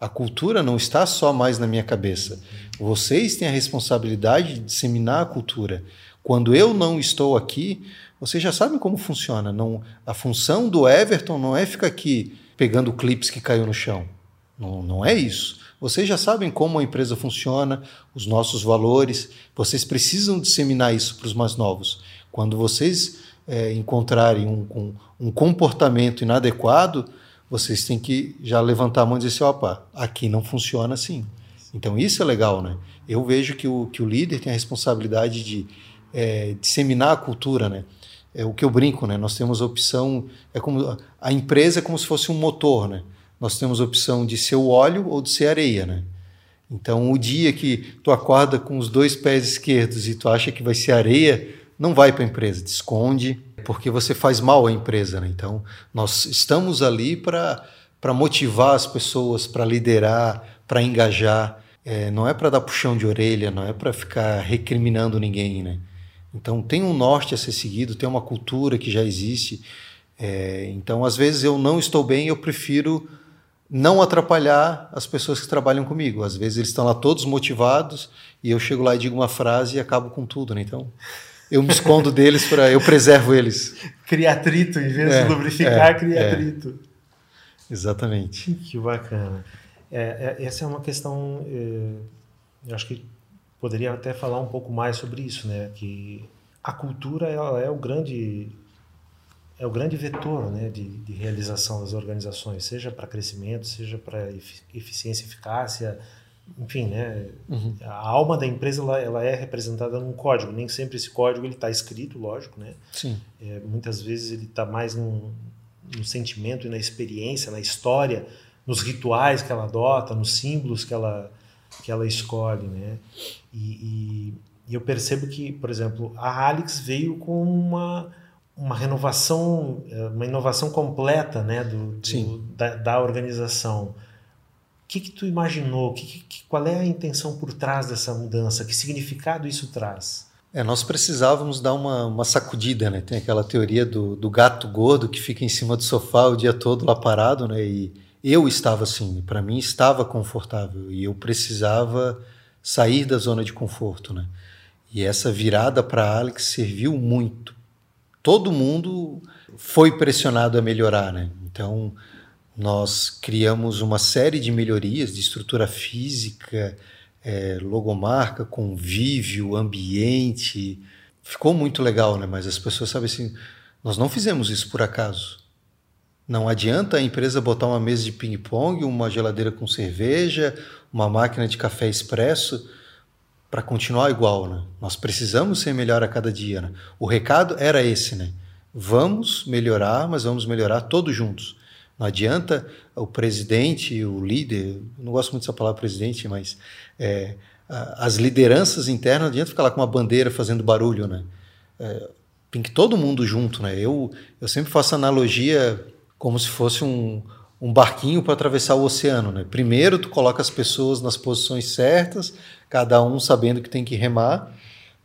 A cultura não está só mais na minha cabeça. Vocês têm a responsabilidade de disseminar a cultura. Quando eu não estou aqui, vocês já sabem como funciona. Não, a função do Everton não é ficar aqui pegando clips que caiu no chão. Não, não é isso. Vocês já sabem como a empresa funciona, os nossos valores. Vocês precisam disseminar isso para os mais novos. Quando vocês é, encontrarem um, um, um, comportamento inadequado, vocês têm que já levantar a mão e dizer assim: opa, aqui não funciona assim. Então isso é legal, né? Eu vejo que o, que o líder tem a responsabilidade de é, disseminar a cultura, né? É o que eu brinco, né? Nós temos a opção, é como a empresa é como se fosse um motor, né? nós temos a opção de ser o óleo ou de ser areia, né? Então, o dia que tu acorda com os dois pés esquerdos e tu acha que vai ser areia, não vai para a empresa, te esconde, porque você faz mal à empresa, né? Então, nós estamos ali para motivar as pessoas, para liderar, para engajar. É, não é para dar puxão de orelha, não é para ficar recriminando ninguém, né? Então tem um norte a ser seguido, tem uma cultura que já existe. É, então às vezes eu não estou bem, eu prefiro não atrapalhar as pessoas que trabalham comigo. Às vezes eles estão lá todos motivados e eu chego lá e digo uma frase e acabo com tudo, né? Então eu me escondo deles para eu preservo eles. Cria atrito em vez é, de lubrificar, é, cria é. atrito. Exatamente. Que bacana. É, é, essa é uma questão. É, eu acho que poderia até falar um pouco mais sobre isso, né? Que a cultura ela é o grande é o grande vetor né, de, de realização das organizações, seja para crescimento, seja para eficiência, eficácia, enfim, né? Uhum. A alma da empresa ela, ela, é representada num código. Nem sempre esse código ele está escrito, lógico, né? Sim. É, muitas vezes ele está mais no, no sentimento e na experiência, na história, nos rituais que ela adota, nos símbolos que ela que ela escolhe, né? E, e, e eu percebo que, por exemplo, a Alex veio com uma uma renovação, eh, uma inovação completa né, do, do da, da, organização. Que, que tu imaginou? Que, que, qual é a intenção por trás dessa mudança? Que significado isso traz? É, nós precisávamos dar uma, uma sacudida, né? Tem aquela teoria do, do gato gordo que fica em cima do sofá o dia todo lá parado, né? E eu estava assim, para mim estava confortável e eu precisava sair da zona de conforto, né? E essa virada para Alex serviu muito, todo mundo foi pressionado a melhorar, né? Então, nós criamos uma série de melhorias de estrutura física, é, logomarca, convívio, ambiente. Ficou muito legal, né? Mas as pessoas sabem assim, nós não fizemos isso por acaso. Não adianta a empresa botar uma mesa de ping-pong, uma geladeira com cerveja, uma máquina de café expresso para continuar igual, né? Nós precisamos ser melhor a cada dia, né? O recado era esse, né? Vamos melhorar, mas vamos melhorar todos juntos. Não adianta o presidente, o líder, não gosto muito dessa palavra presidente, mas é, as lideranças internas, não adianta ficar lá com uma bandeira fazendo barulho, né? É, tem que todo mundo junto, né? Eu, eu sempre faço analogia como se fosse um, um barquinho para atravessar o oceano, né? Primeiro tu coloca as pessoas nas posições certas, cada um sabendo que tem que remar,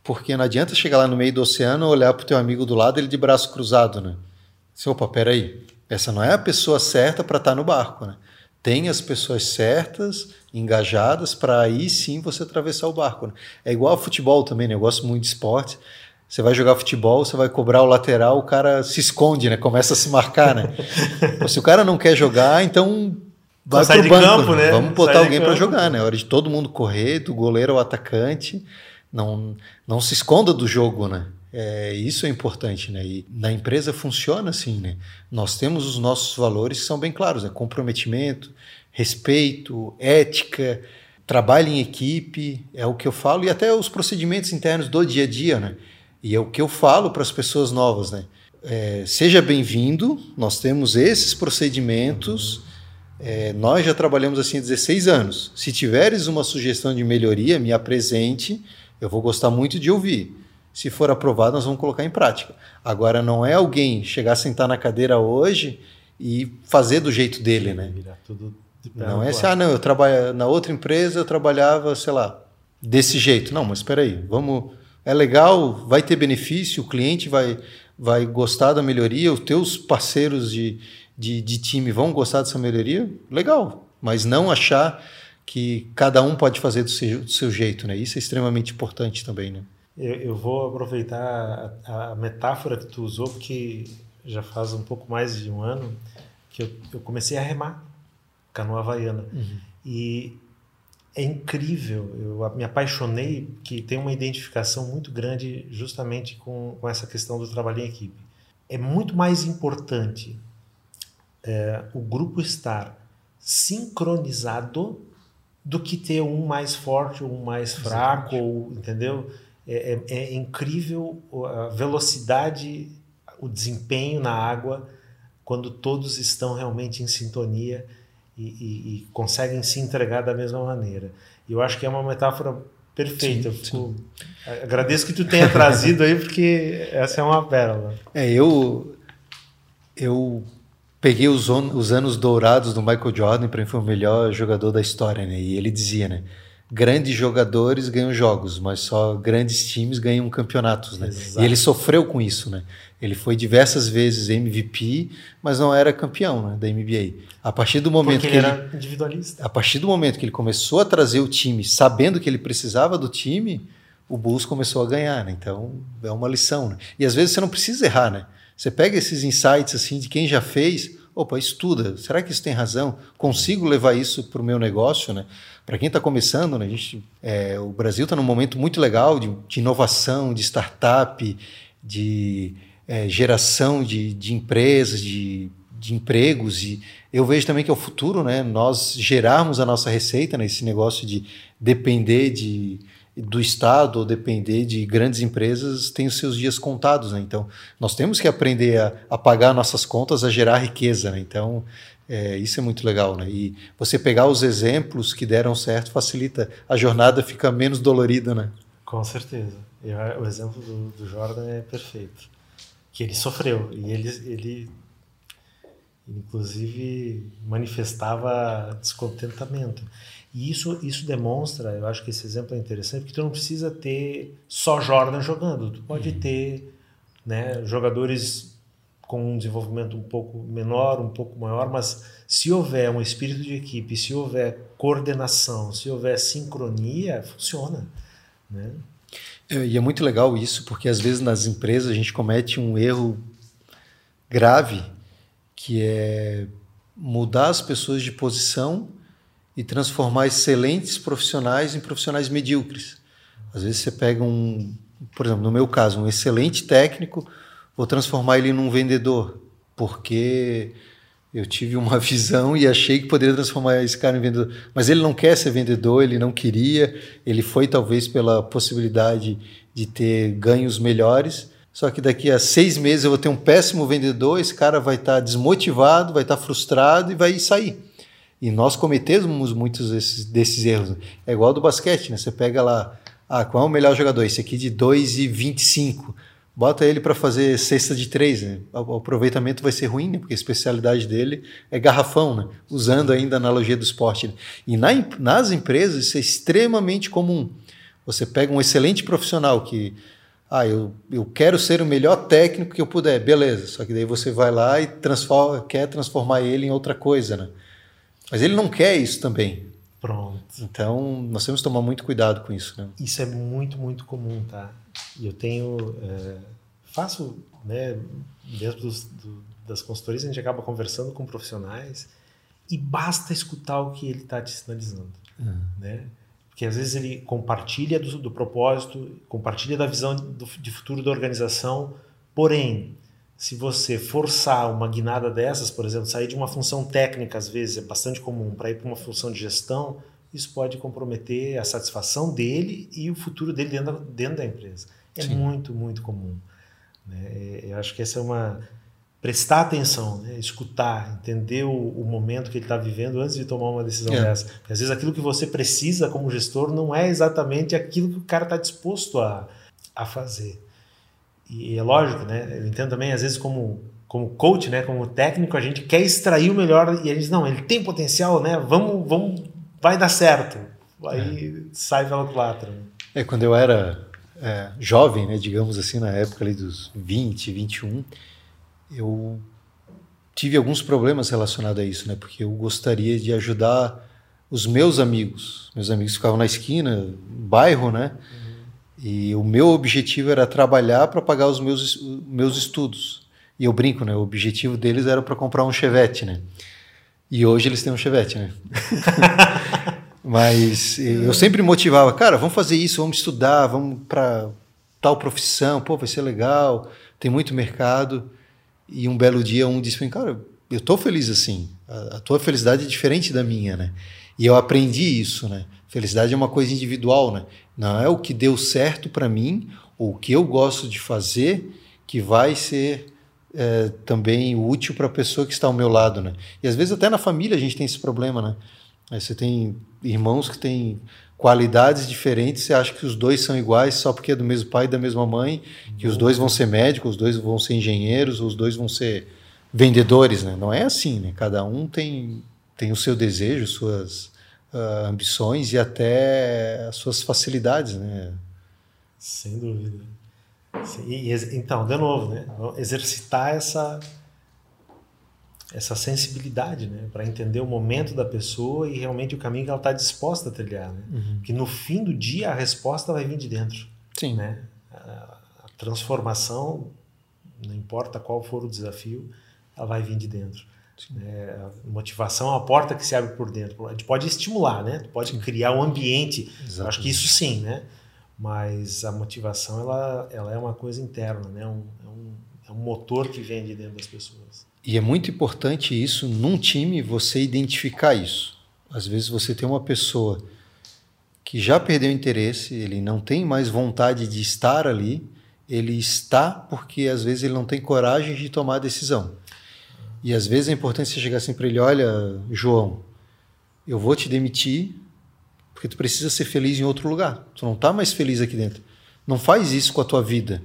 porque não adianta chegar lá no meio do oceano, olhar para o teu amigo do lado, ele de braço cruzado, né? Assim, opa, peraí, essa não é a pessoa certa para estar tá no barco, né? Tem as pessoas certas, engajadas, para aí sim você atravessar o barco. Né? É igual ao futebol também, né? Eu gosto muito de esporte. Você vai jogar futebol, você vai cobrar o lateral, o cara se esconde, né? Começa a se marcar, né? Se o cara não quer jogar, então vai pro banco, campo, né? Vamos botar Sai alguém para jogar, né? É hora de todo mundo correr, do goleiro ao atacante. Não, não se esconda do jogo, né? É, isso é importante, né? E na empresa funciona assim, né? Nós temos os nossos valores que são bem claros, né? Comprometimento, respeito, ética, trabalho em equipe, é o que eu falo, e até os procedimentos internos do dia a dia, né? E é o que eu falo para as pessoas novas, né? É, seja bem-vindo, nós temos esses procedimentos é, nós já trabalhamos assim há 16 anos. Se tiveres uma sugestão de melhoria, me apresente, eu vou gostar muito de ouvir. Se for aprovado, nós vamos colocar em prática. Agora, não é alguém chegar a sentar na cadeira hoje e fazer do jeito dele, né? Não é assim, ah, não, eu trabalho na outra empresa, eu trabalhava, sei lá, desse jeito. Não, mas espera aí, vamos. É legal, vai ter benefício, o cliente vai, vai gostar da melhoria, os teus parceiros de, de, de time vão gostar dessa melhoria, legal. Mas não achar que cada um pode fazer do seu, do seu jeito, né? Isso é extremamente importante também, né? Eu, eu vou aproveitar a, a, metáfora que tu usou, porque já faz um pouco mais de um ano que eu, eu comecei a remar canoa havaiana. Uhum. E é incrível, eu me apaixonei que tem uma identificação muito grande justamente com, com essa questão do trabalho em equipe. É muito mais importante é, o grupo estar sincronizado do que ter um mais forte ou um mais fraco, ou, entendeu? É, é, é, incrível a velocidade, o desempenho na água quando todos estão realmente em sintonia e, e, e, conseguem se entregar da mesma maneira. E eu acho que é uma metáfora perfeita. Sim, sim. Agradeço que tu tenha trazido aí, porque essa é uma pérola. É, eu, eu peguei os, os anos dourados do Michael Jordan, para foi o melhor jogador da história, né? E ele dizia, né? Grandes jogadores ganham jogos, mas só grandes times ganham campeonatos, né? Exato. E ele sofreu com isso, né? Ele foi diversas vezes MVP, mas não era campeão né, da NBA. A partir do momento Porque que ele era individualista. A partir do momento que ele começou a trazer o time, sabendo que ele precisava do time, o Bulls começou a ganhar, né? Então, é uma lição, né? E às vezes você não precisa errar, né? Você pega esses insights assim de quem já fez, opa, estuda. Será que isso tem razão? Consigo levar isso para o meu negócio, né? Para quem está começando, né, a gente, é, o Brasil está num momento muito legal de, de inovação, de startup, de é, geração de, de empresas, de, de empregos. E eu vejo também que é o futuro, né? Nós gerarmos a nossa receita nesse né, negócio de depender de, do Estado ou depender de grandes empresas tem os seus dias contados, né? Então, nós temos que aprender a, a pagar nossas contas, a gerar riqueza, né? Então, é, isso é muito legal, né? E você pegar os exemplos que deram certo facilita a jornada fica menos dolorida, né? Com certeza. E o exemplo do, do Jordan é perfeito, que ele sofreu e ele, ele inclusive manifestava descontentamento. E isso, isso demonstra, eu acho que esse exemplo é interessante, porque tu não precisa ter só Jordan jogando, tu pode uhum. ter né, jogadores com um desenvolvimento um pouco menor, um pouco maior, mas se houver um espírito de equipe, se houver coordenação, se houver sincronia, funciona. Né? É, e é muito legal isso, porque às vezes nas empresas a gente comete um erro grave, que é mudar as pessoas de posição e transformar excelentes profissionais em profissionais medíocres. Às vezes você pega um, por exemplo, no meu caso, um excelente técnico vou transformar ele num vendedor, porque eu tive uma visão e achei que poderia transformar esse cara em vendedor. Mas ele não quer ser vendedor, ele não queria, ele foi talvez pela possibilidade de ter ganhos melhores. Só que daqui a seis meses eu vou ter um péssimo vendedor, esse cara vai estar tá desmotivado, vai estar tá frustrado e vai sair. E nós cometemos muitos desses, desses erros. É igual do basquete, né? Você pega lá, ah, qual é o melhor jogador? Esse aqui de 2,25 bota ele para fazer cesta de três, né? o aproveitamento vai ser ruim, né? porque a especialidade dele é garrafão, né? usando ainda a analogia do esporte. Né? E na, nas empresas isso é extremamente comum. Você pega um excelente profissional que, ah, eu, eu quero ser o melhor técnico que eu puder, beleza, só que daí você vai lá e transforma, quer transformar ele em outra coisa, né? Mas ele não quer isso também. Pronto. Então, nós temos que tomar muito cuidado com isso. Né? Isso é muito, muito comum, tá? Eu tenho. É, faço, né, dentro dos, do, das consultorias, a gente acaba conversando com profissionais e basta escutar o que ele está te sinalizando. Uhum. Né? Porque às vezes ele compartilha do, do propósito, compartilha da visão do, de futuro da organização, porém, se você forçar uma guinada dessas, por exemplo, sair de uma função técnica, às vezes é bastante comum, para ir para uma função de gestão, isso pode comprometer a satisfação dele e o futuro dele dentro da, dentro da empresa. É Sim. muito, muito comum. Né? É, eu acho que essa é uma. Prestar atenção, né? escutar, entender o, o, momento que ele está vivendo antes de tomar uma decisão é. dessa. Porque às vezes aquilo que você precisa como gestor não é exatamente aquilo que o cara está disposto a, a fazer. E, e é lógico, né? Eu entendo também, às vezes, como como coach, né, como técnico, a gente quer extrair o melhor e a gente não, ele tem potencial, né? Vamos, vamos vai dar certo. aí é. sai pela culatra. É, quando eu era é, jovem, né, digamos assim, na época ali dos 20, 21, eu tive alguns problemas relacionados a isso, né? Porque eu gostaria de ajudar os meus amigos. Meus amigos ficavam na esquina, no bairro, né? Uhum. E o meu objetivo era trabalhar para pagar os meus, meus estudos. E eu brinco, né? O objetivo deles era para comprar um Chevette, né? E hoje eles têm um Chevette, né? Mas eu sempre motivava, cara, vamos fazer isso, vamos estudar, vamos para tal profissão, pô, vai ser legal, tem muito mercado. E um belo dia um disse para mim, cara, eu tô feliz assim. A, a, tua felicidade é diferente da minha, né? E eu aprendi isso, né? Felicidade é uma coisa individual, né? Não é o que deu certo para mim ou o que eu gosto de fazer que vai ser é, também útil para a pessoa que está ao meu lado, né? E às vezes até na família a gente tem esse problema, né? Você tem irmãos que têm qualidades diferentes, você acha que os dois são iguais só porque é do mesmo pai e da mesma mãe, que os dois vão ser médicos, os dois vão ser engenheiros, os dois vão ser vendedores, né? Não é assim, né? Cada um tem, tem o seu desejo, suas uh, ambições e até as suas facilidades, né? Sem dúvida. E, então, de novo, né? Exercitar essa essa sensibilidade, né, para entender o momento da pessoa e realmente o caminho que ela está disposta a trilhar, né? Uhum. Que no fim do dia a resposta vai vir de dentro. Sim. Né? A, a transformação, não importa qual for o desafio, ela vai vir de dentro. É, a motivação é uma porta que se abre por dentro. A gente pode estimular, né? Pode criar um ambiente. Eu acho que isso sim, né? Mas a motivação ela, ela é uma coisa interna, né? Um, é, um, é um motor que vem de dentro das pessoas. E é muito importante isso num time você identificar isso. Às vezes você tem uma pessoa que já perdeu interesse, ele não tem mais vontade de estar ali, ele está porque às vezes ele não tem coragem de tomar a decisão. E às vezes é importante você chegar assim para ele: olha, João, eu vou te demitir porque tu precisa ser feliz em outro lugar. Tu não está mais feliz aqui dentro. Não faz isso com a tua vida.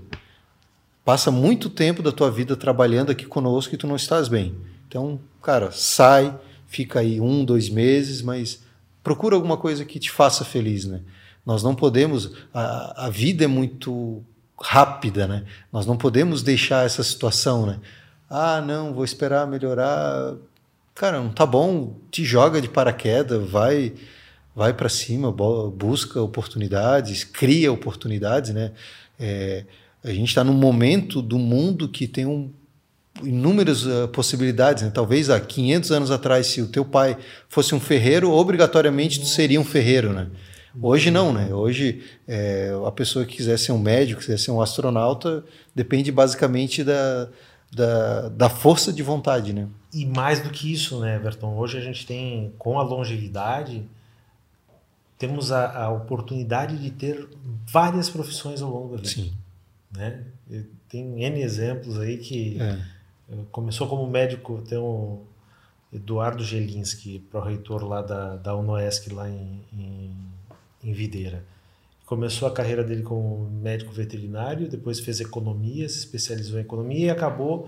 Passa muito tempo da tua vida trabalhando aqui conosco e tu não estás bem. Então, cara, sai, fica aí um, dois meses, mas procura alguma coisa que te faça feliz, né? Nós não podemos. A, a vida é muito rápida, né? Nós não podemos deixar essa situação, né? Ah, não, vou esperar melhorar. Cara, não tá bom, te joga de paraquedas, vai vai para cima, busca oportunidades, cria oportunidades, né? É, a gente está num momento do mundo que tem um, inúmeras uh, possibilidades. Né? Talvez há 500 anos atrás, se o teu pai fosse um ferreiro, obrigatoriamente tu seria um ferreiro, né? Hoje não, né? Hoje é, a pessoa que quiser ser um médico, quiser ser um astronauta, depende basicamente da, da, da força de vontade, né? E mais do que isso, né, Everton? Hoje a gente tem, com a longevidade, temos a, a oportunidade de ter várias profissões ao longo da vida. Sim. Né? E tem N exemplos aí que é. começou como médico, tem o Eduardo Gelinski, pró-reitor lá da, da UNOESC, lá em, em, em Videira Começou a carreira dele como médico veterinário, depois fez economia, se especializou em economia e acabou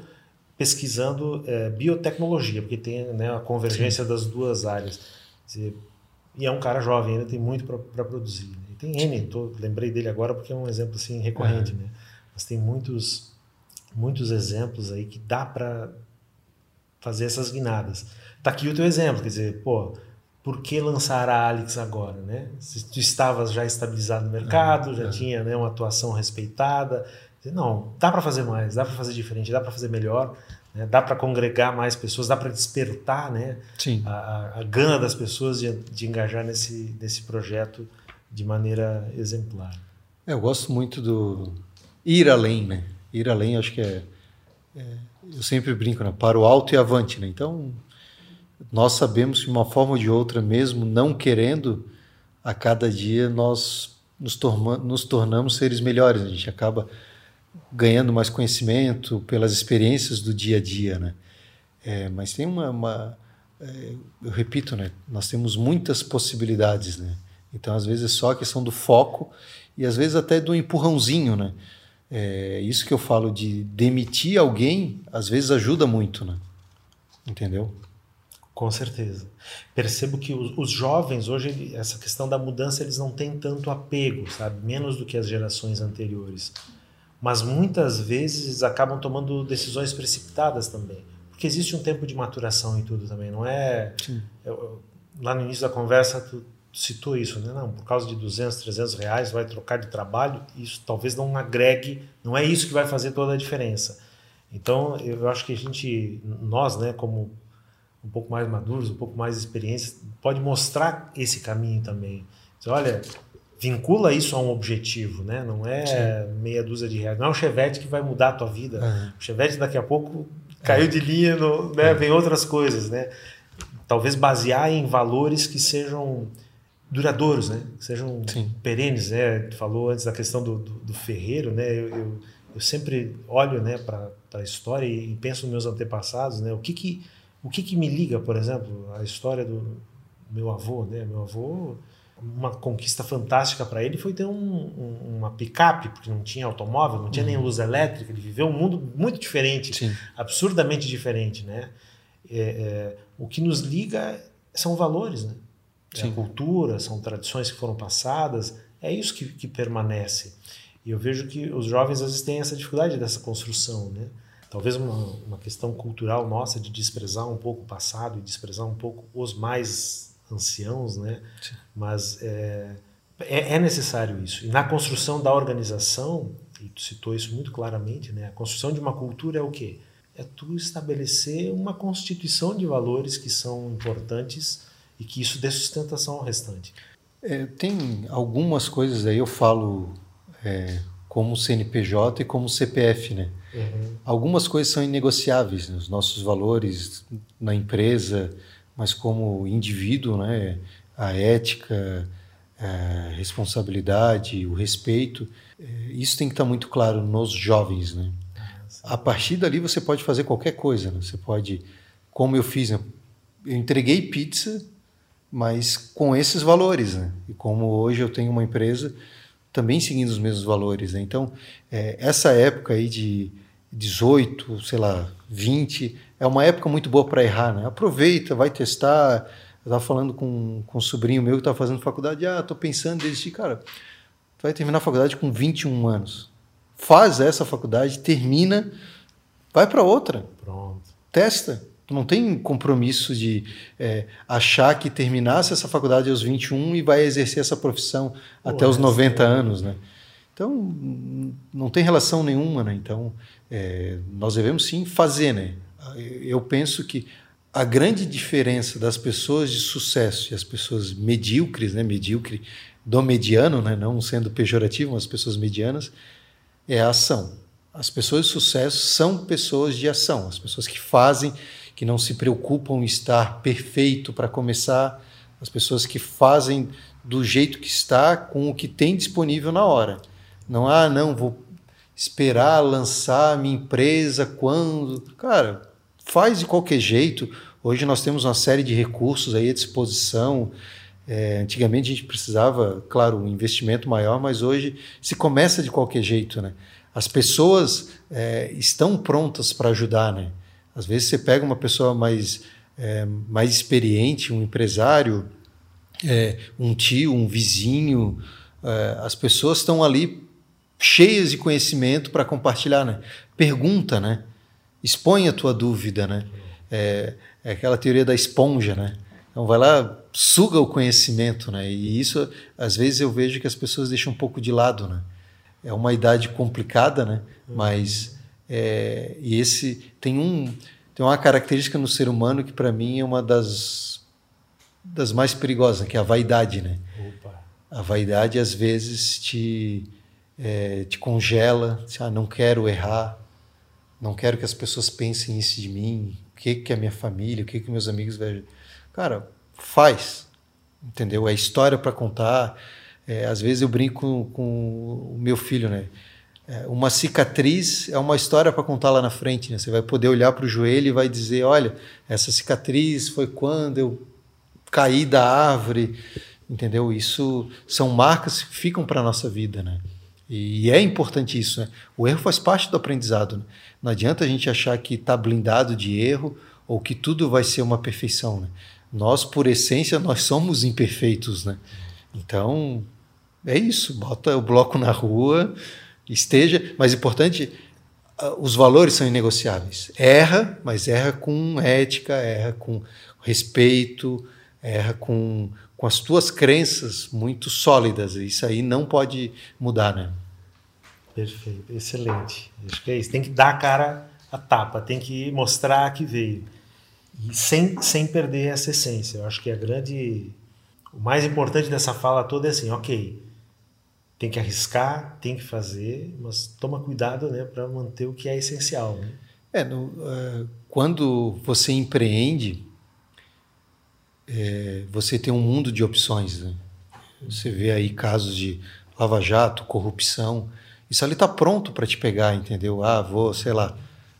pesquisando é, biotecnologia, porque tem né, a convergência Sim. das duas áreas. Dizer, e é um cara jovem, ainda tem muito para produzir. Né? Tem N, tô, lembrei dele agora porque é um exemplo assim recorrente, uhum. né? Mas tem muitos, muitos exemplos aí que dá para fazer essas guinadas. Tá aqui o teu exemplo, quer dizer, pô, por que lançar a Alex agora, né? Se tu estavas já estabilizado no mercado, já tinha né, uma atuação respeitada, não, dá para fazer mais, dá para fazer diferente, dá para fazer melhor, né? dá para congregar mais pessoas, dá para despertar, né? Sim. A, a, a gana das pessoas de, de engajar nesse, nesse projeto de maneira exemplar. É, eu gosto muito do ir além, né? Ir além, acho que é, é eu sempre brinco, né? Para o alto e avante, né? Então nós sabemos que de uma forma ou de outra, mesmo não querendo, a cada dia nós nos, torma, nos tornamos seres melhores. A gente acaba ganhando mais conhecimento pelas experiências do dia a dia, né? É, mas tem uma, uma é, eu repito, né? Nós temos muitas possibilidades, né? Então às vezes é só a questão do foco e às vezes até do empurrãozinho, né? É, isso que eu falo de demitir alguém, às vezes ajuda muito, né? Entendeu? Com certeza. Percebo que os, os jovens hoje, essa questão da mudança, eles não têm tanto apego, sabe? Menos do que as gerações anteriores. Mas muitas vezes acabam tomando decisões precipitadas também. Porque existe um tempo de maturação em tudo também, não é? Eu, lá no início da conversa, tu citou isso, né? Não, por causa de 200, 300 reais vai trocar de trabalho, isso talvez não agregue, não é isso que vai fazer toda a diferença. Então, eu acho que a gente, nós, né, como um pouco mais maduros, um pouco mais experientes, pode mostrar esse caminho também. Dizer, olha, vincula isso a um objetivo, né? Não é Sim. meia dúzia de reais. Não é um Chevette que vai mudar a tua vida. Uhum. O Chevette daqui a pouco caiu é. de linha, no, né? É. Vem outras coisas, né? Talvez basear em valores que sejam duradouros, né? Que sejam Sim. perenes, né? Tu falou antes da questão do, do, do ferreiro, né? Eu, eu, eu, sempre olho, né, para a história e, e penso nos meus antepassados, né? O que que o que, que me liga, por exemplo, a história do meu avô, né? Meu avô, uma conquista fantástica para ele foi ter um, um, uma picape, porque não tinha automóvel, não tinha uhum. nem luz elétrica, ele viveu um mundo muito diferente, Sim. absurdamente diferente, né? É, é, o que nos liga são valores, né? É a cultura, são tradições que foram passadas, é isso que, que permanece. E eu vejo que os jovens às vezes têm essa dificuldade dessa construção, né? talvez uma, uma questão cultural nossa de desprezar um pouco o passado e desprezar um pouco os mais anciãos, né? Sim. Mas é, é, é, necessário isso. E na construção da organização, e tu citou isso muito claramente, né? A construção de uma cultura é o quê? É tu estabelecer uma constituição de valores que são importantes e que isso dê sustentação ao restante. É, tem algumas coisas aí, eu falo é, como CNPJ e como CPF, né? Uhum. Algumas coisas são inegociáveis, né? os nossos valores na empresa, mas como indivíduo, né? A ética, a responsabilidade, o respeito, é, isso tem que estar muito claro nos jovens, né? A partir dali você pode fazer qualquer coisa, né? Você pode, como eu fiz, né? eu entreguei pizza, mas com esses valores, né? E como hoje eu tenho uma empresa também seguindo os mesmos valores. Né? Então, é, essa época aí de 18, sei lá, 20, é uma época muito boa para errar. Né? Aproveita, vai testar. Eu estava falando com, com um sobrinho meu que estava fazendo faculdade. Ah, estou pensando em desistir. Cara, tu vai terminar a faculdade com 21 anos. Faz essa faculdade, termina, vai para outra. Pronto. Testa. Tu não tem compromisso de é, achar que terminasse essa faculdade aos 21 e vai exercer essa profissão Pô, até os 90 é. anos, né? Então, não tem relação nenhuma, né? Então, é, nós devemos sim fazer, né? Eu penso que a grande diferença das pessoas de sucesso e as pessoas medíocres, né? Medíocre do mediano, né? Não sendo pejorativo, mas pessoas medianas, é a ação. As pessoas de sucesso são pessoas de ação, as pessoas que fazem que não se preocupam em estar perfeito para começar, as pessoas que fazem do jeito que está, com o que tem disponível na hora. Não, ah, não, vou esperar lançar minha empresa quando. Cara, faz de qualquer jeito. Hoje nós temos uma série de recursos aí à disposição. É, antigamente a gente precisava, claro, um investimento maior, mas hoje se começa de qualquer jeito, né? As pessoas é, estão prontas para ajudar, né? Às vezes você pega uma pessoa mais, é, mais experiente, um empresário, é, um tio, um vizinho, é, as pessoas estão ali cheias de conhecimento para compartilhar, né? Pergunta, né? Expõe a tua dúvida, né? É, é, aquela teoria da esponja, né? Então vai lá, suga o conhecimento, né? E isso, às vezes, eu vejo que as pessoas deixam um pouco de lado, né? É uma idade complicada, né? Mas é, e esse tem um tem uma característica no ser humano que para mim é uma das das mais perigosas, que é a vaidade, né? Opa. A vaidade às vezes te é, te congela, ah, não quero errar, não quero que as pessoas pensem isso de mim, o que que a minha família, o que que meus amigos vejam. Cara, faz, entendeu? É história para contar. É, às vezes eu brinco com, o meu filho, né? É, uma cicatriz é uma história para contar lá na frente. Né? Você vai poder olhar para o joelho e vai dizer: olha, essa cicatriz foi quando eu caí da árvore. Entendeu? Isso são marcas que ficam para nossa vida. Né? E é importante isso. Né? O erro faz parte do aprendizado. Né? Não adianta a gente achar que está blindado de erro ou que tudo vai ser uma perfeição. Né? Nós, por essência, nós somos imperfeitos. Né? Então, é isso. Bota o bloco na rua, esteja. Mas importante, os valores são inegociáveis. Erra, mas erra com ética, erra com respeito, erra com, com as tuas crenças muito sólidas. Isso aí não pode mudar, né? Perfeito, excelente. Acho que é isso. Tem que dar a cara a tapa, tem que mostrar que veio. E sem, sem perder essa essência. Eu acho que a grande. O mais importante dessa fala toda é assim, ok, tem que arriscar, tem que fazer, mas toma cuidado né, para manter o que é essencial. Né? É, no, uh, quando você empreende, é, você tem um mundo de opções. Né? Você vê aí casos de lava-jato, corrupção. Isso ali está pronto para te pegar, entendeu? Ah, vou, sei lá,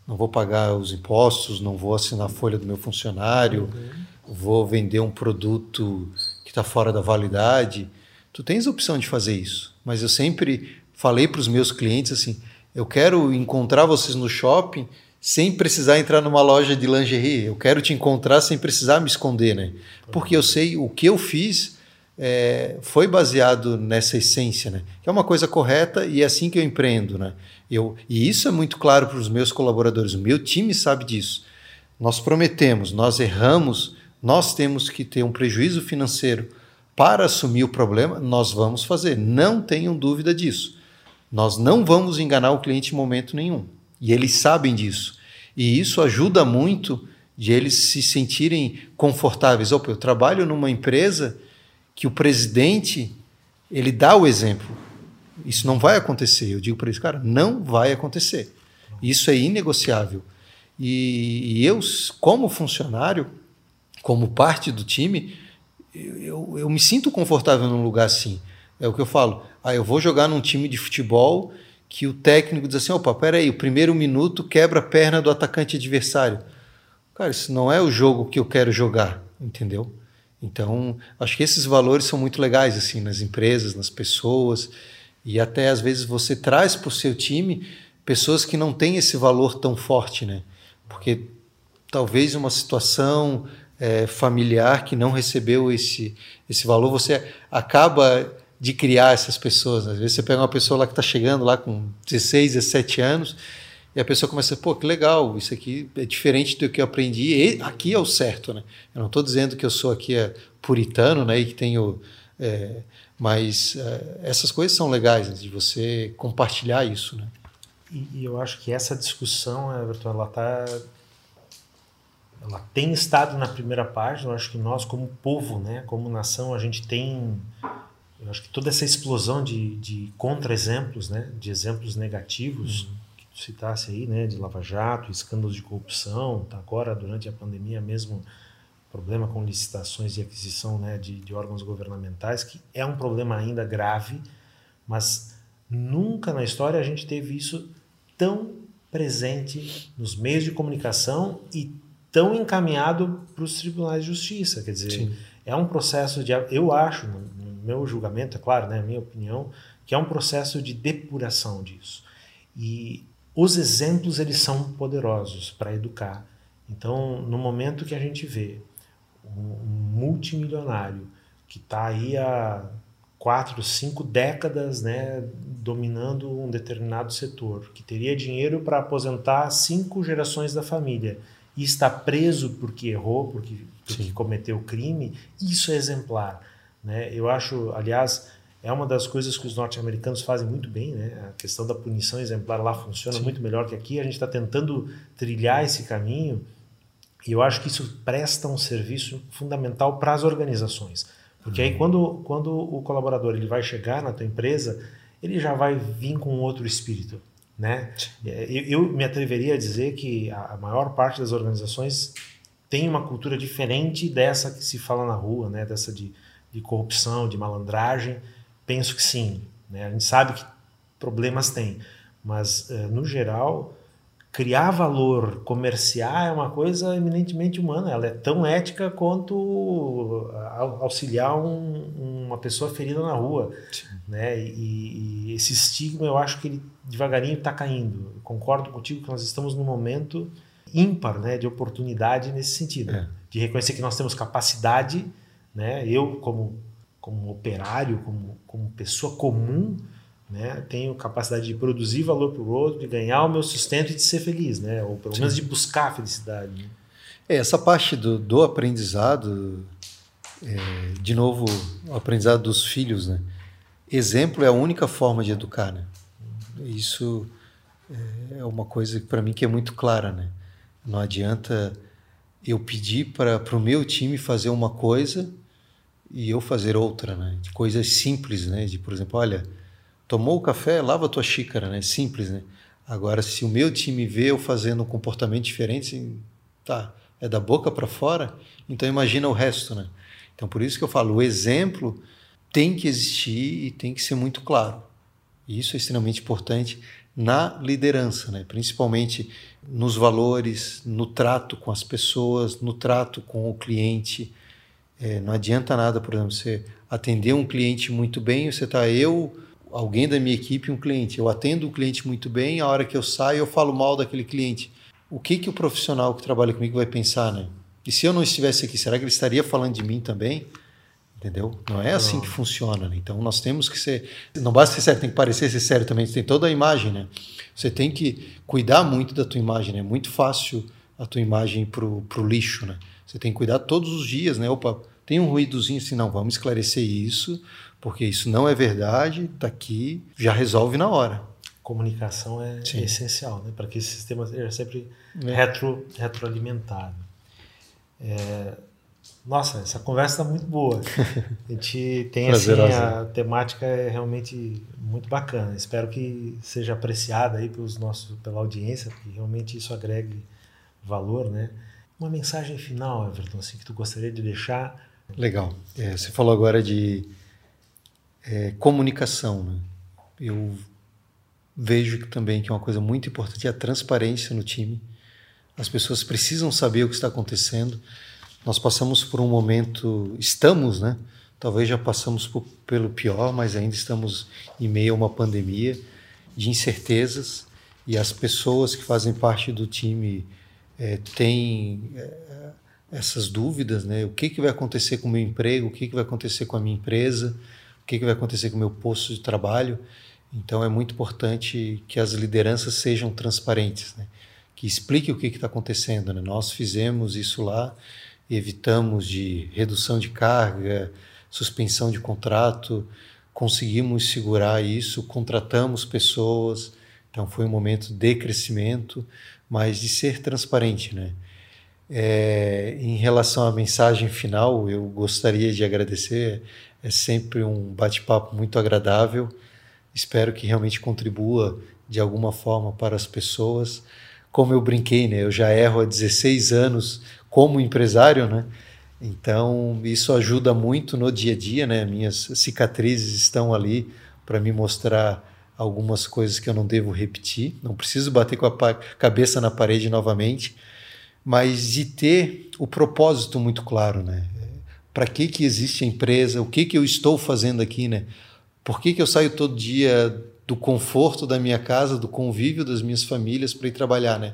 não vou pagar os impostos, não vou assinar a folha do meu funcionário, uhum. vou vender um produto que está fora da validade. Tu tens a opção de fazer isso, mas eu sempre falei para os meus clientes assim: eu quero encontrar vocês no shopping sem precisar entrar numa loja de lingerie. Eu quero te encontrar sem precisar me esconder, né? Porque eu sei o que eu fiz é, foi baseado nessa essência, né? Que é uma coisa correta e é assim que eu empreendo, né? Eu, e isso é muito claro para os meus colaboradores. O meu time sabe disso. Nós prometemos, nós erramos, nós temos que ter um prejuízo financeiro para assumir o problema, nós vamos fazer. Não tenham dúvida disso. Nós não vamos enganar o cliente em momento nenhum. E eles sabem disso. E isso ajuda muito de eles se sentirem confortáveis. Opa, eu trabalho numa empresa que o presidente ele dá o exemplo. Isso não vai acontecer. Eu digo para eles, cara, não vai acontecer. Isso é inegociável. E, e eu, como funcionário, como parte do time, eu, eu me sinto confortável num lugar assim. É o que eu falo. Ah, eu vou jogar num time de futebol que o técnico diz assim: opa, peraí, o primeiro minuto quebra a perna do atacante adversário. Cara, isso não é o jogo que eu quero jogar, entendeu? Então, acho que esses valores são muito legais assim nas empresas, nas pessoas e até às vezes você traz para o seu time pessoas que não têm esse valor tão forte, né? Porque talvez uma situação é, familiar que não recebeu esse esse valor, você acaba de criar essas pessoas. Às vezes você pega uma pessoa lá que está chegando lá com 16, 17 anos e a pessoa começa, pô, que legal, isso aqui é diferente do que eu aprendi, e aqui é o certo, né? Eu não estou dizendo que eu sou aqui é, puritano, né, e que tenho... É, mas é, essas coisas são legais, né, de você compartilhar isso, né? E, e eu acho que essa discussão, Everton, ela tá... Ela tem estado na primeira página, eu acho que nós, como povo, né, como nação, a gente tem eu acho que toda essa explosão de, de contra-exemplos, né, de exemplos negativos, uhum citasse aí, né, de Lava Jato, escândalos de corrupção, tá agora durante a pandemia mesmo problema com licitações e aquisição né, de, de órgãos governamentais, que é um problema ainda grave, mas nunca na história a gente teve isso tão presente nos meios de comunicação e tão encaminhado para os tribunais de justiça. Quer dizer, Sim. é um processo de. Eu acho, meu julgamento, é claro, né, a minha opinião, que é um processo de depuração disso. E os exemplos eles são poderosos para educar. Então, no momento que a gente vê um multimilionário que está aí há quatro, cinco décadas, né, dominando um determinado setor, que teria dinheiro para aposentar cinco gerações da família e está preso porque errou, porque, porque cometeu crime, isso é exemplar. Né? Eu acho, aliás, é uma das coisas que os norte-americanos fazem muito bem, né? A questão da punição exemplar lá funciona Sim. muito melhor que aqui. A gente está tentando trilhar esse caminho e eu acho que isso presta um serviço fundamental para as organizações. Porque aí uhum. quando, quando o colaborador ele vai chegar na tua empresa, ele já vai vir com outro espírito, né? É, eu, eu me atreveria a dizer que a maior parte das organizações tem uma cultura diferente dessa que se fala na rua, né? Dessa de, de corrupção, de malandragem Penso que sim. Né? A gente sabe que problemas tem, mas uh, no geral criar valor, comerciar é uma coisa eminentemente humana. Ela é tão ética quanto auxiliar um, uma pessoa ferida na rua, né? E, e, esse estigma eu acho que ele devagarinho está caindo. Eu concordo contigo que nós estamos num momento ímpar né, de oportunidade nesse sentido, é. de reconhecer que nós temos capacidade, né, eu como, como operário, como, como pessoa comum, né, tenho capacidade de produzir valor para o outro, de ganhar o meu sustento e de ser feliz, né, ou pelo Sim. menos de buscar a felicidade. Né? É, essa parte do, do aprendizado, é, de novo, o aprendizado dos filhos, né? Exemplo é a única forma de educar, né? Isso é uma coisa para mim que é muito clara, né? Não adianta eu pedir para o meu time fazer uma coisa e eu fazer outra, né? De coisas simples, né? De, por exemplo, olha, tomou o café, lava a tua xícara, né? Simples, né? Agora, se o meu time vê eu fazendo um comportamento diferente, assim, tá, é da boca para fora, então imagina o resto, né? Então, por isso que eu falo, o exemplo tem que existir e tem que ser muito claro. E isso é extremamente importante na liderança, né? principalmente nos valores, no trato com as pessoas, no trato com o cliente. É, não adianta nada, por exemplo, você atender um cliente muito bem, você está eu, alguém da minha equipe, um cliente. Eu atendo o cliente muito bem, a hora que eu saio eu falo mal daquele cliente. O que que o profissional que trabalha comigo vai pensar, né? E se eu não estivesse aqui, será que ele estaria falando de mim também? Entendeu? Não é assim que funciona. Né? Então nós temos que ser. Não basta ser sério, tem que parecer ser sério também. Você tem toda a imagem, né? Você tem que cuidar muito da tua imagem. Né? É muito fácil a tua imagem pro, pro lixo, né? Você tem que cuidar todos os dias, né? Opa, tem um ruídozinho assim, não, vamos esclarecer isso, porque isso não é verdade, tá aqui, já resolve na hora. Comunicação é Sim. essencial, né? Para que esse sistema seja sempre é. retro, retroalimentado. É, nossa, essa conversa está muito boa. A gente tem assim, a temática é realmente muito bacana. Espero que seja apreciada aí pelos nossos, pela audiência, que realmente isso agregue valor, né? Uma mensagem final, Everton, assim, que tu gostaria de deixar? Legal. É, você falou agora de é, comunicação, né? Eu vejo que também que é uma coisa muito importante é a transparência no time. As pessoas precisam saber o que está acontecendo nós passamos por um momento, estamos, né? Talvez já passamos por, pelo pior, mas ainda estamos em meio a uma pandemia de incertezas e as pessoas que fazem parte do time é, têm é, essas dúvidas, né? O que, que vai acontecer com o meu emprego? O que, que vai acontecer com a minha empresa? O que, que vai acontecer com o meu posto de trabalho? Então é muito importante que as lideranças sejam transparentes, né? que explique o que está acontecendo. Né? Nós fizemos isso lá evitamos de redução de carga, suspensão de contrato, conseguimos segurar isso, contratamos pessoas, então foi um momento de crescimento, mas de ser transparente, né? É, em relação à mensagem final, eu gostaria de agradecer. É sempre um bate-papo muito agradável. Espero que realmente contribua de alguma forma para as pessoas. Como eu brinquei, né? Eu já erro há 16 anos como empresário, né? Então, isso ajuda muito no dia a dia, né? Minhas cicatrizes estão ali para me mostrar algumas coisas que eu não devo repetir. Não preciso bater com a cabeça na parede novamente, mas de ter o propósito muito claro, né? Para que que existe a empresa? O que que eu estou fazendo aqui, né? Por que que eu saio todo dia do conforto da minha casa, do convívio das minhas famílias para ir trabalhar, né?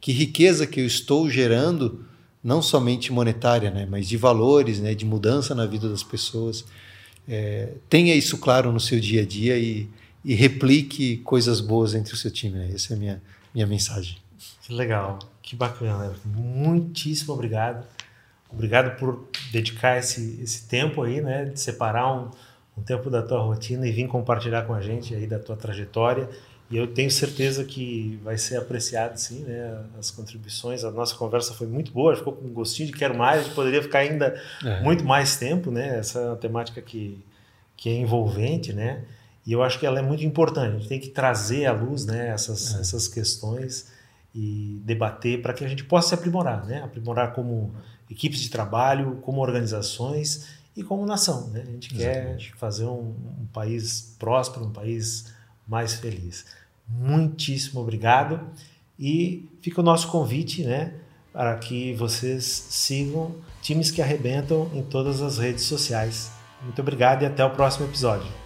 Que riqueza que eu estou gerando não somente monetária, né, mas de valores, né, de mudança na vida das pessoas. É, tenha isso claro no seu dia a dia e, e replique coisas boas entre o seu time. Né? Essa é a minha, minha mensagem. Que legal, que bacana. Muitíssimo obrigado. Obrigado por dedicar esse, esse tempo aí, né, de separar um, um tempo da tua rotina e vir compartilhar com a gente aí da tua trajetória e eu tenho certeza que vai ser apreciado, sim, né? As contribuições. A nossa conversa foi muito boa, ficou com um gostinho de quero mais, de poderia ficar ainda é. muito mais tempo, né? Essa é uma temática que, que é envolvente, né? E eu acho que ela é muito importante. A gente tem que trazer à luz, né? Essas, é. essas questões e debater para que a gente possa se aprimorar, né? Aprimorar como equipes de trabalho, como organizações e como nação, né? A gente Exatamente. quer fazer um, um país próspero, um país mais feliz. Muitíssimo obrigado e fica o nosso convite, né, para que vocês sigam Times que Arrebentam em todas as redes sociais. Muito obrigado e até o próximo episódio.